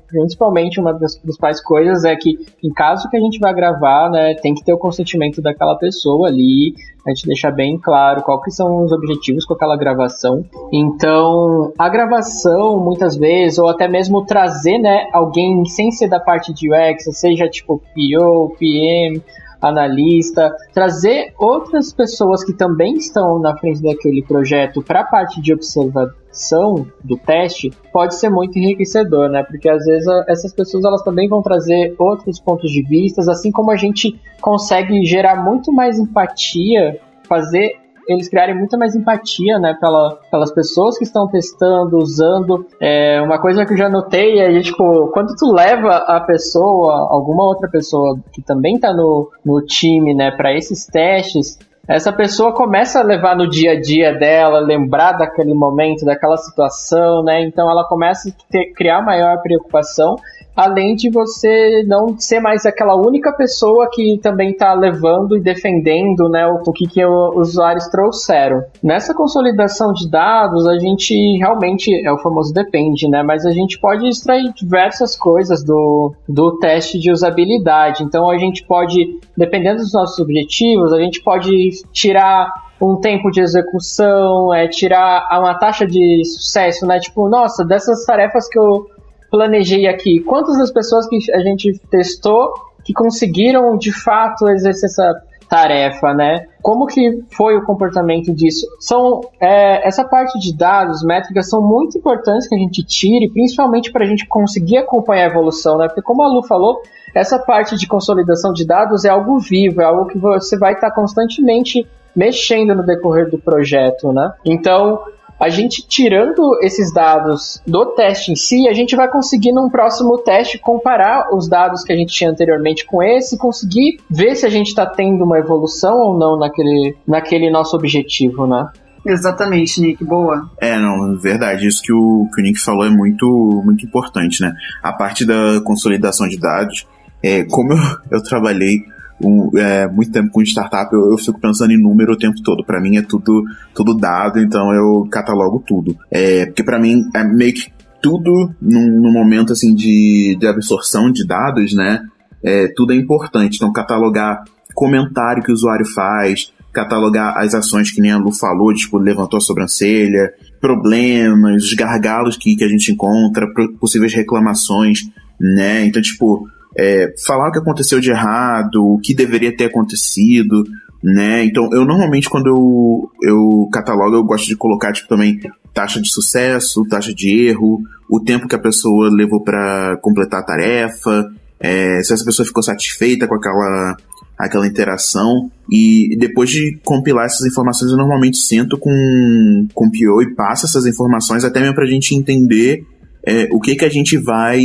principalmente uma das principais coisas é que em caso que a gente vai gravar, né, tem que ter o consentimento daquela pessoa ali, a gente deixar bem claro qual que são os objetivos com aquela gravação. Então, a gravação, muitas vezes, ou até mesmo trazer, né, alguém sem ser da parte de UX, seja tipo PO, PM, analista, trazer outras pessoas que também estão na frente daquele projeto para a parte de observação do teste pode ser muito enriquecedor, né? Porque às vezes essas pessoas elas também vão trazer outros pontos de vista, assim como a gente consegue gerar muito mais empatia, fazer eles criarem muita mais empatia, né, pela, pelas pessoas que estão testando, usando. É, uma coisa que eu já notei é, tipo, quando tu leva a pessoa, alguma outra pessoa que também está no, no time, né, para esses testes, essa pessoa começa a levar no dia a dia dela, lembrar daquele momento, daquela situação, né? Então ela começa a ter, criar maior preocupação além de você não ser mais aquela única pessoa que também está levando e defendendo né, o, o que, que os usuários trouxeram. Nessa consolidação de dados, a gente realmente, é o famoso depende, né? Mas a gente pode extrair diversas coisas do, do teste de usabilidade. Então a gente pode, dependendo dos nossos objetivos, a gente pode tirar um tempo de execução, é tirar uma taxa de sucesso, né? Tipo, nossa, dessas tarefas que eu planejei aqui, quantas das pessoas que a gente testou que conseguiram de fato exercer essa tarefa, né? Como que foi o comportamento disso? São é, essa parte de dados, métricas são muito importantes que a gente tire, principalmente para a gente conseguir acompanhar a evolução, né? Porque como a Lu falou, essa parte de consolidação de dados é algo vivo, é algo que você vai estar constantemente mexendo no decorrer do projeto, né? Então, a gente tirando esses dados do teste em si, a gente vai conseguir num próximo teste comparar os dados que a gente tinha anteriormente com esse e conseguir ver se a gente está tendo uma evolução ou não naquele, naquele nosso objetivo, né? Exatamente, Nick, boa. É, não, verdade. Isso que o, que o Nick falou é muito, muito importante, né? A parte da consolidação de dados, é, como eu, eu trabalhei um, é, muito tempo com startup, eu, eu, fico pensando em número o tempo todo. Para mim é tudo, tudo dado, então eu catalogo tudo. É, porque para mim é meio que tudo num, num, momento assim de, de absorção de dados, né? É, tudo é importante. Então, catalogar comentário que o usuário faz, catalogar as ações que nem a Lu falou, tipo, levantou a sobrancelha, problemas, os gargalos que, que a gente encontra, possíveis reclamações, né? Então, tipo, é, falar o que aconteceu de errado, o que deveria ter acontecido, né? Então, eu normalmente, quando eu, eu catalogo, eu gosto de colocar, tipo, também taxa de sucesso, taxa de erro, o tempo que a pessoa levou para completar a tarefa, é, se essa pessoa ficou satisfeita com aquela, aquela interação. E depois de compilar essas informações, eu normalmente sento com, com o PO e passo essas informações até mesmo para a gente entender é, o que que a gente vai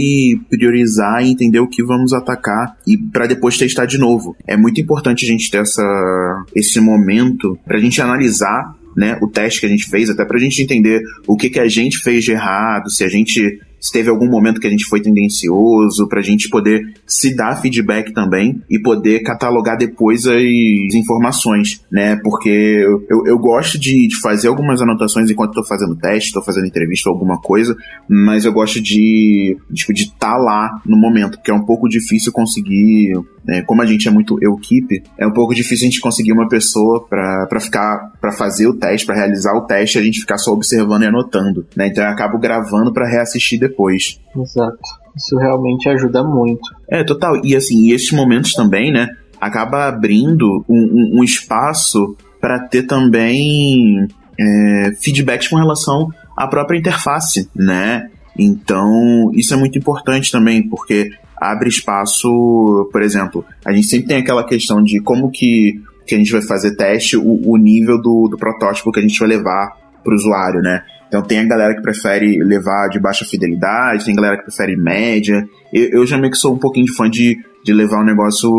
priorizar e entender o que vamos atacar e para depois testar de novo. É muito importante a gente ter essa, esse momento para a gente analisar né, o teste que a gente fez, até para a gente entender o que, que a gente fez de errado, se a gente se teve algum momento que a gente foi tendencioso, para a gente poder se dar feedback também e poder catalogar depois as informações, né? Porque eu, eu gosto de, de fazer algumas anotações enquanto estou fazendo teste, estou fazendo entrevista ou alguma coisa, mas eu gosto de tipo, de estar tá lá no momento, porque é um pouco difícil conseguir né? Como a gente é muito equipe, é um pouco difícil a gente conseguir uma pessoa para ficar, para fazer o teste, para realizar o teste, a gente ficar só observando e anotando, né? Então eu acabo gravando para reassistir depois. Exato. Isso realmente ajuda muito. É, total. E assim, esses momentos também, né? Acaba abrindo um, um, um espaço para ter também é, feedbacks com relação à própria interface, né? Então, isso é muito importante também, porque abre espaço, por exemplo, a gente sempre tem aquela questão de como que, que a gente vai fazer teste, o, o nível do, do protótipo que a gente vai levar para o usuário, né? Então tem a galera que prefere levar de baixa fidelidade, tem galera que prefere média. Eu, eu já meio que sou um pouquinho de fã de, de levar um negócio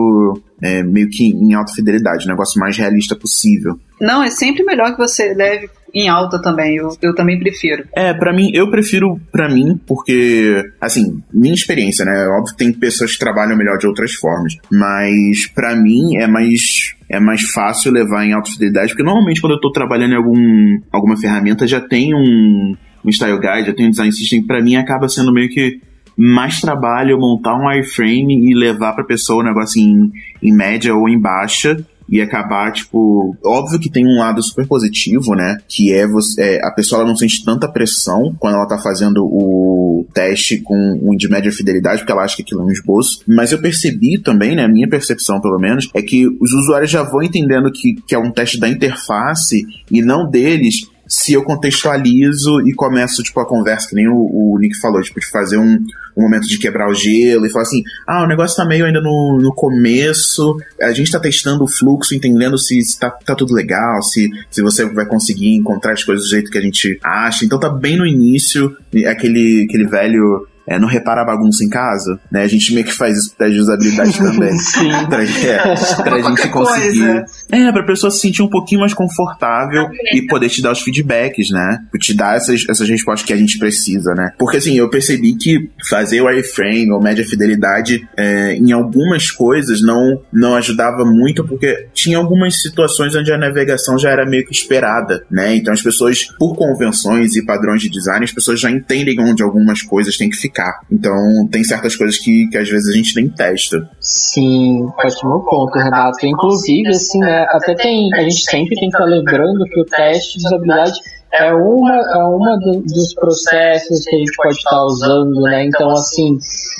é, meio que em alta fidelidade, um negócio mais realista possível. Não, é sempre melhor que você leve em alta também. Eu, eu também prefiro. É, para mim, eu prefiro para mim, porque, assim, minha experiência, né? Óbvio que tem pessoas que trabalham melhor de outras formas. Mas, para mim, é mais é mais fácil levar em alta fidelidade, porque normalmente quando eu tô trabalhando em algum, alguma ferramenta já tem um, um style guide, já tem um design system, para mim acaba sendo meio que mais trabalho montar um iframe e levar pra pessoa o negócio em, em média ou em baixa e acabar, tipo, óbvio que tem um lado super positivo, né? Que é você, é, a pessoa não sente tanta pressão quando ela tá fazendo o teste com um de média fidelidade, porque ela acha que aquilo é um esboço. Mas eu percebi também, né? A minha percepção, pelo menos, é que os usuários já vão entendendo que, que é um teste da interface e não deles se eu contextualizo e começo, tipo, a conversa, que nem o, o Nick falou, tipo, de fazer um, um momento de quebrar o gelo e falar assim, ah, o negócio tá meio ainda no, no começo, a gente tá testando o fluxo, entendendo se, se tá, tá tudo legal, se, se você vai conseguir encontrar as coisas do jeito que a gente acha, então tá bem no início, aquele, aquele velho é, não repara a bagunça em casa, né? A gente meio que faz isso teste de usabilidade também. Sim. Pra, é, pra gente conseguir. Coisa. É, pra pessoa se sentir um pouquinho mais confortável e poder te dar os feedbacks, né? Te dar essas, essas respostas que a gente precisa, né? Porque assim, eu percebi que fazer o iframe ou média fidelidade é, em algumas coisas não, não ajudava muito, porque tinha algumas situações onde a navegação já era meio que esperada, né? Então as pessoas, por convenções e padrões de design, as pessoas já entendem onde algumas coisas têm que ficar então, tem certas coisas que, que às vezes a gente nem testa. Sim, ótimo ponto, Renato. Inclusive, assim, né, até tem, a gente sempre tem que estar lembrando que o teste de usabilidade é uma, é uma do, dos processos que a gente pode estar usando, né? Então, assim,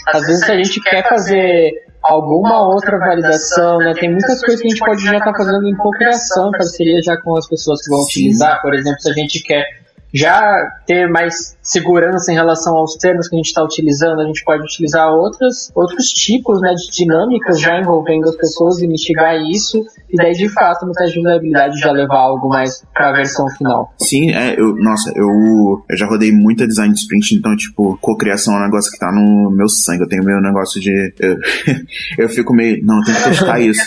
às vezes a gente quer fazer alguma outra validação, né? Tem muitas coisas que a gente pode já estar tá fazendo em cocriação, parceria já com as pessoas que vão utilizar. Por exemplo, se a gente quer já ter mais segurança em relação aos termos que a gente está utilizando, a gente pode utilizar outras, outros tipos né, de dinâmicas já envolvendo as pessoas e mitigar isso, e daí de fato no teste de vulnerabilidade já levar algo mais para a versão final. Sim, é, eu, nossa, eu, eu já rodei muita design sprint, então, tipo, cocriação é um negócio que tá no meu sangue. Eu tenho meu negócio de. Eu, eu fico meio. Não, tem que testar isso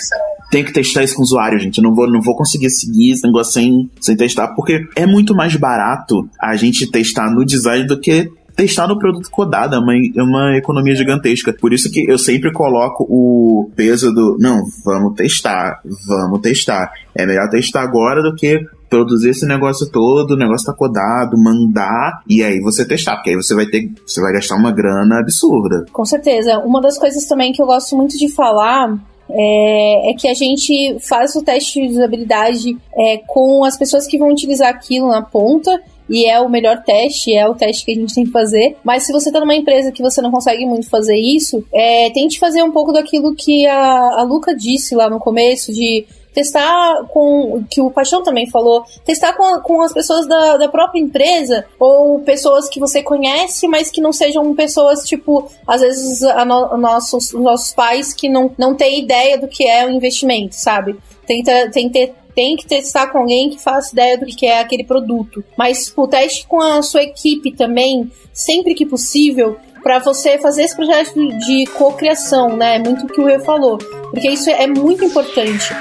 tem que testar isso com o usuário, gente. Eu não vou, não vou conseguir seguir esse negócio sem, sem testar, porque é muito mais barato a gente testar no design do que testar no produto codado, é uma, é uma economia gigantesca. Por isso que eu sempre coloco o peso do, não, vamos testar, vamos testar. É melhor testar agora do que produzir esse negócio todo, o negócio tá codado, mandar e aí você testar, porque aí você vai ter, você vai gastar uma grana absurda. Com certeza. Uma das coisas também que eu gosto muito de falar é, é, que a gente faz o teste de usabilidade é, com as pessoas que vão utilizar aquilo na ponta. E é o melhor teste, é o teste que a gente tem que fazer. Mas se você está numa empresa que você não consegue muito fazer isso, é, tente fazer um pouco daquilo que a, a Luca disse lá no começo, de testar com, que o Paixão também falou, testar com, com as pessoas da, da própria empresa, ou pessoas que você conhece, mas que não sejam pessoas, tipo, às vezes a no, nossos, nossos pais que não, não têm ideia do que é o investimento, sabe? Tenta, tem, que testar com alguém que faça ideia do que é aquele produto. Mas o teste com a sua equipe também, sempre que possível, para você fazer esse projeto de cocriação, né? É muito o que o Rui falou, porque isso é muito importante.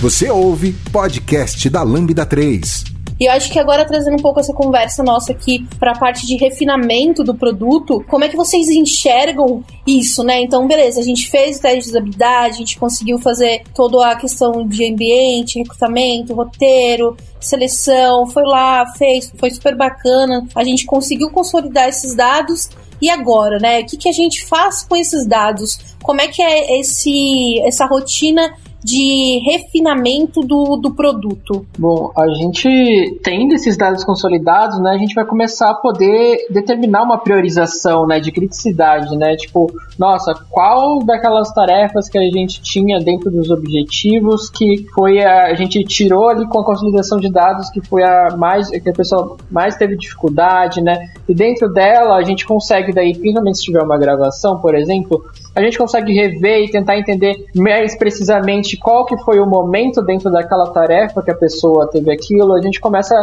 Você ouve podcast da Lambda 3. E eu acho que agora trazendo um pouco essa conversa nossa aqui para a parte de refinamento do produto, como é que vocês enxergam isso, né? Então, beleza, a gente fez o teste de usabilidade, a gente conseguiu fazer toda a questão de ambiente, recrutamento, roteiro, seleção, foi lá, fez, foi super bacana. A gente conseguiu consolidar esses dados e agora, né? O que, que a gente faz com esses dados? Como é que é esse, essa rotina de refinamento do, do produto? Bom, a gente tendo esses dados consolidados, né, a gente vai começar a poder determinar uma priorização, né, de criticidade, né, tipo, nossa, qual daquelas tarefas que a gente tinha dentro dos objetivos que foi a, a gente tirou ali com a consolidação de dados que foi a mais que a pessoa mais teve dificuldade, né, e dentro dela a gente consegue daí, principalmente se tiver uma gravação, por exemplo, a gente consegue rever e tentar entender mais precisamente qual que foi o momento dentro daquela tarefa que a pessoa teve aquilo, a gente começa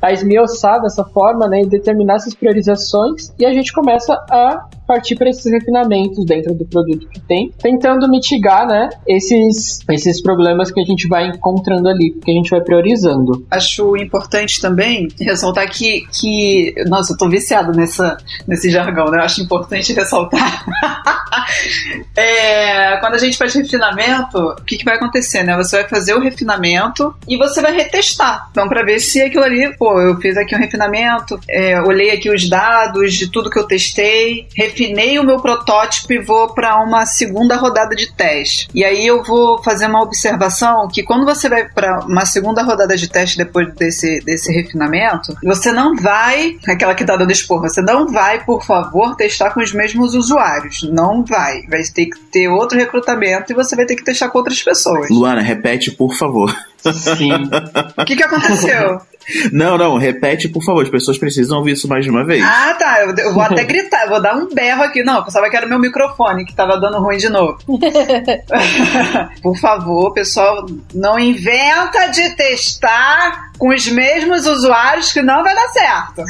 a esmiuçar dessa forma, né, e determinar essas priorizações, e a gente começa a partir para esses refinamentos dentro do produto que tem, tentando mitigar, né, esses, esses problemas que a gente vai encontrando ali, que a gente vai priorizando. Acho importante também ressaltar que, que nossa, eu tô viciado nessa, nesse jargão, né, eu acho importante ressaltar é, quando a gente faz refinamento, o que, que vai acontecer, né, você vai fazer o refinamento e você vai retestar, então para ver se aquilo ali, pô, eu fiz aqui um refinamento, é, olhei aqui os dados de tudo que eu testei, refinei o meu protótipo e vou para uma segunda rodada de teste. E aí eu vou fazer uma observação que quando você vai para uma segunda rodada de teste depois desse, desse refinamento, você não vai, aquela que tá dando expor, você não vai, por favor, testar com os mesmos usuários. Não vai. Vai ter que ter outro recrutamento e você vai ter que testar com outras pessoas. Luana, repete, por favor. Sim. O que, que aconteceu? Não, não, repete, por favor. As pessoas precisam ouvir isso mais de uma vez. Ah, tá. Eu, eu vou até gritar, eu vou dar um berro aqui. Não, eu pensava que era o meu microfone que tava dando ruim de novo. por favor, pessoal, não inventa de testar com os mesmos usuários que não vai dar certo.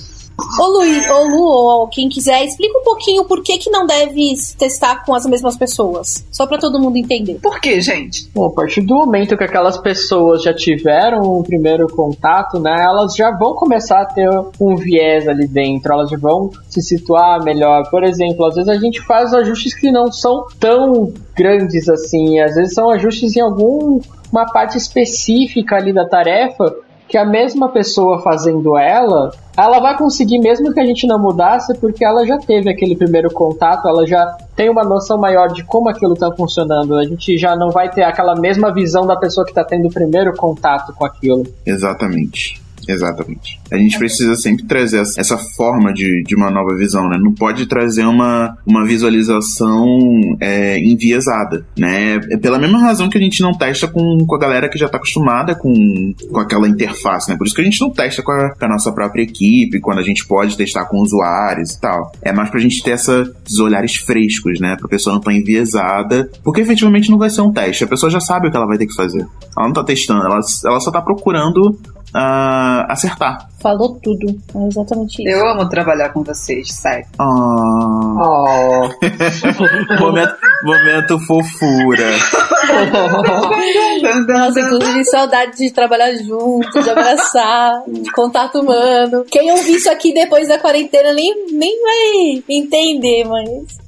Ô Lu, ô Lu, ou quem quiser, explica um pouquinho por que, que não deve se testar com as mesmas pessoas. Só para todo mundo entender. Por que, gente? Bom, a partir do momento que aquelas pessoas já tiveram um primeiro contato, né, elas já vão começar a ter um viés ali dentro, elas já vão se situar melhor. Por exemplo, às vezes a gente faz ajustes que não são tão grandes assim, às vezes são ajustes em alguma parte específica ali da tarefa que a mesma pessoa fazendo ela, ela vai conseguir mesmo que a gente não mudasse, porque ela já teve aquele primeiro contato, ela já tem uma noção maior de como aquilo está funcionando. A gente já não vai ter aquela mesma visão da pessoa que está tendo o primeiro contato com aquilo. Exatamente. Exatamente. A gente precisa sempre trazer essa forma de, de uma nova visão, né? Não pode trazer uma, uma visualização é, enviesada, né? É pela mesma razão que a gente não testa com, com a galera que já está acostumada com, com aquela interface, né? Por isso que a gente não testa com a, com a nossa própria equipe, quando a gente pode testar com usuários e tal. É mais pra gente ter essa, esses olhares frescos, né? Pra pessoa não estar tá enviesada. Porque efetivamente não vai ser um teste. A pessoa já sabe o que ela vai ter que fazer. Ela não tá testando, ela, ela só tá procurando uh, acertar. Falou tudo. É exatamente isso. Eu amo trabalhar com vocês, sai. Oh. oh. momento, momento fofura. Nossa, inclusive saudade de trabalhar junto, de abraçar, de contato humano. Quem ouvir isso aqui depois da quarentena nem, nem vai entender, mas.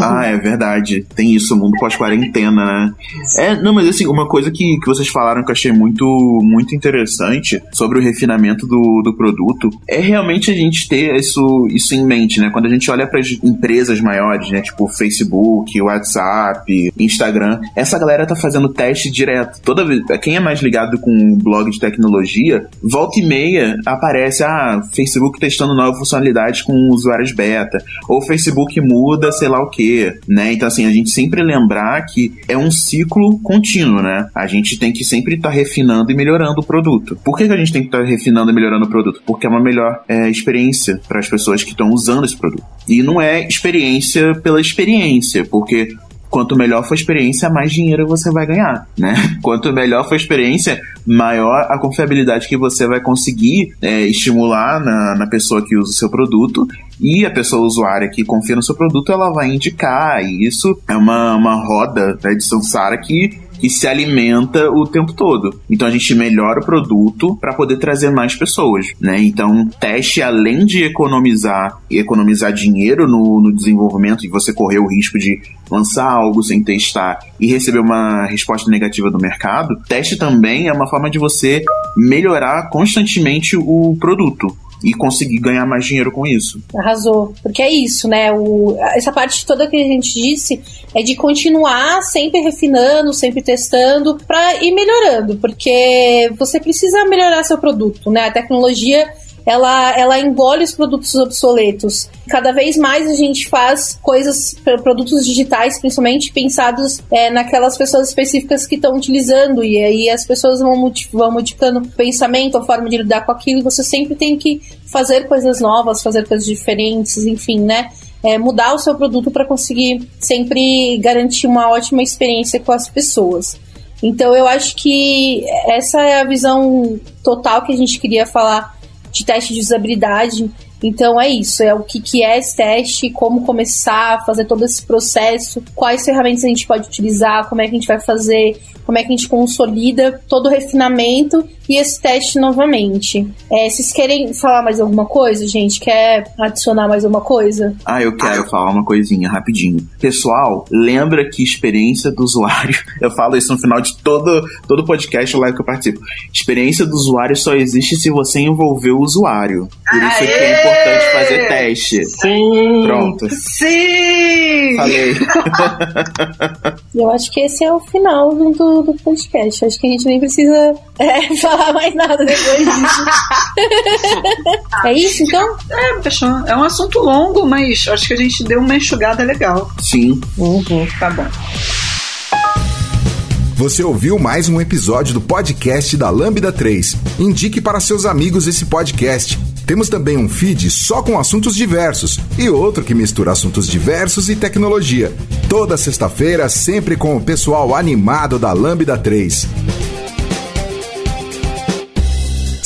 Ah, é verdade. Tem isso, mundo pós-quarentena, né? É, não, mas assim, uma coisa que, que vocês falaram que eu achei muito, muito interessante sobre o refinamento do, do produto é realmente a gente ter isso, isso em mente, né? Quando a gente olha para as empresas maiores, né? Tipo Facebook, WhatsApp, Instagram, essa galera tá fazendo teste direto. Toda vez, quem é mais ligado com blog de tecnologia, volta e meia aparece, ah, Facebook testando novas funcionalidades com usuários beta, ou Facebook muda, sei lá o que, né? Então, assim, a gente sempre lembrar que é um ciclo contínuo, né? A gente tem que sempre estar tá refinando e melhorando o produto. Por que, que a gente tem que estar tá refinando e melhorando o produto? Porque é uma melhor é, experiência para as pessoas que estão usando esse produto. E não é experiência pela experiência, porque quanto melhor for a experiência, mais dinheiro você vai ganhar, né? Quanto melhor for a experiência, maior a confiabilidade que você vai conseguir é, estimular na, na pessoa que usa o seu produto e a pessoa usuária que confia no seu produto, ela vai indicar, e isso é uma, uma roda né, de samsara que que se alimenta o tempo todo. Então a gente melhora o produto para poder trazer mais pessoas, né? Então teste além de economizar e economizar dinheiro no, no desenvolvimento e você correr o risco de lançar algo sem testar e receber uma resposta negativa do mercado, teste também é uma forma de você melhorar constantemente o produto e conseguir ganhar mais dinheiro com isso. Arrasou. Porque é isso, né? O, essa parte toda que a gente disse é de continuar sempre refinando, sempre testando para ir melhorando, porque você precisa melhorar seu produto, né? A tecnologia ela, ela engole os produtos obsoletos. Cada vez mais a gente faz coisas, produtos digitais, principalmente pensados é, naquelas pessoas específicas que estão utilizando, e aí as pessoas vão, vão modificando o pensamento, a forma de lidar com aquilo, e você sempre tem que fazer coisas novas, fazer coisas diferentes, enfim, né? É, mudar o seu produto para conseguir sempre garantir uma ótima experiência com as pessoas. Então eu acho que essa é a visão total que a gente queria falar de teste de usabilidade. Então é isso, é o que, que é esse teste, como começar, fazer todo esse processo, quais ferramentas a gente pode utilizar, como é que a gente vai fazer, como é que a gente consolida todo o refinamento e esse teste novamente. É, vocês querem falar mais alguma coisa, gente? Quer adicionar mais alguma coisa? Ah, eu quero falar uma coisinha rapidinho. Pessoal, lembra que experiência do usuário, eu falo isso no final de todo todo podcast lá que eu participo. Experiência do usuário só existe se você envolver o usuário. Por isso Aê! é que é importante fazer teste. Sim. Pronto. Sim. Falei. eu acho que esse é o final do, do podcast. Acho que a gente nem precisa é, falar mais nada depois disso. é isso, então? É, fechou. É um assunto longo, mas acho que a gente deu uma enxugada legal. Sim. Uhum. Tá bom. Você ouviu mais um episódio do podcast da Lambda 3. Indique para seus amigos esse podcast. Temos também um feed só com assuntos diversos e outro que mistura assuntos diversos e tecnologia. Toda sexta-feira, sempre com o pessoal animado da Lambda 3.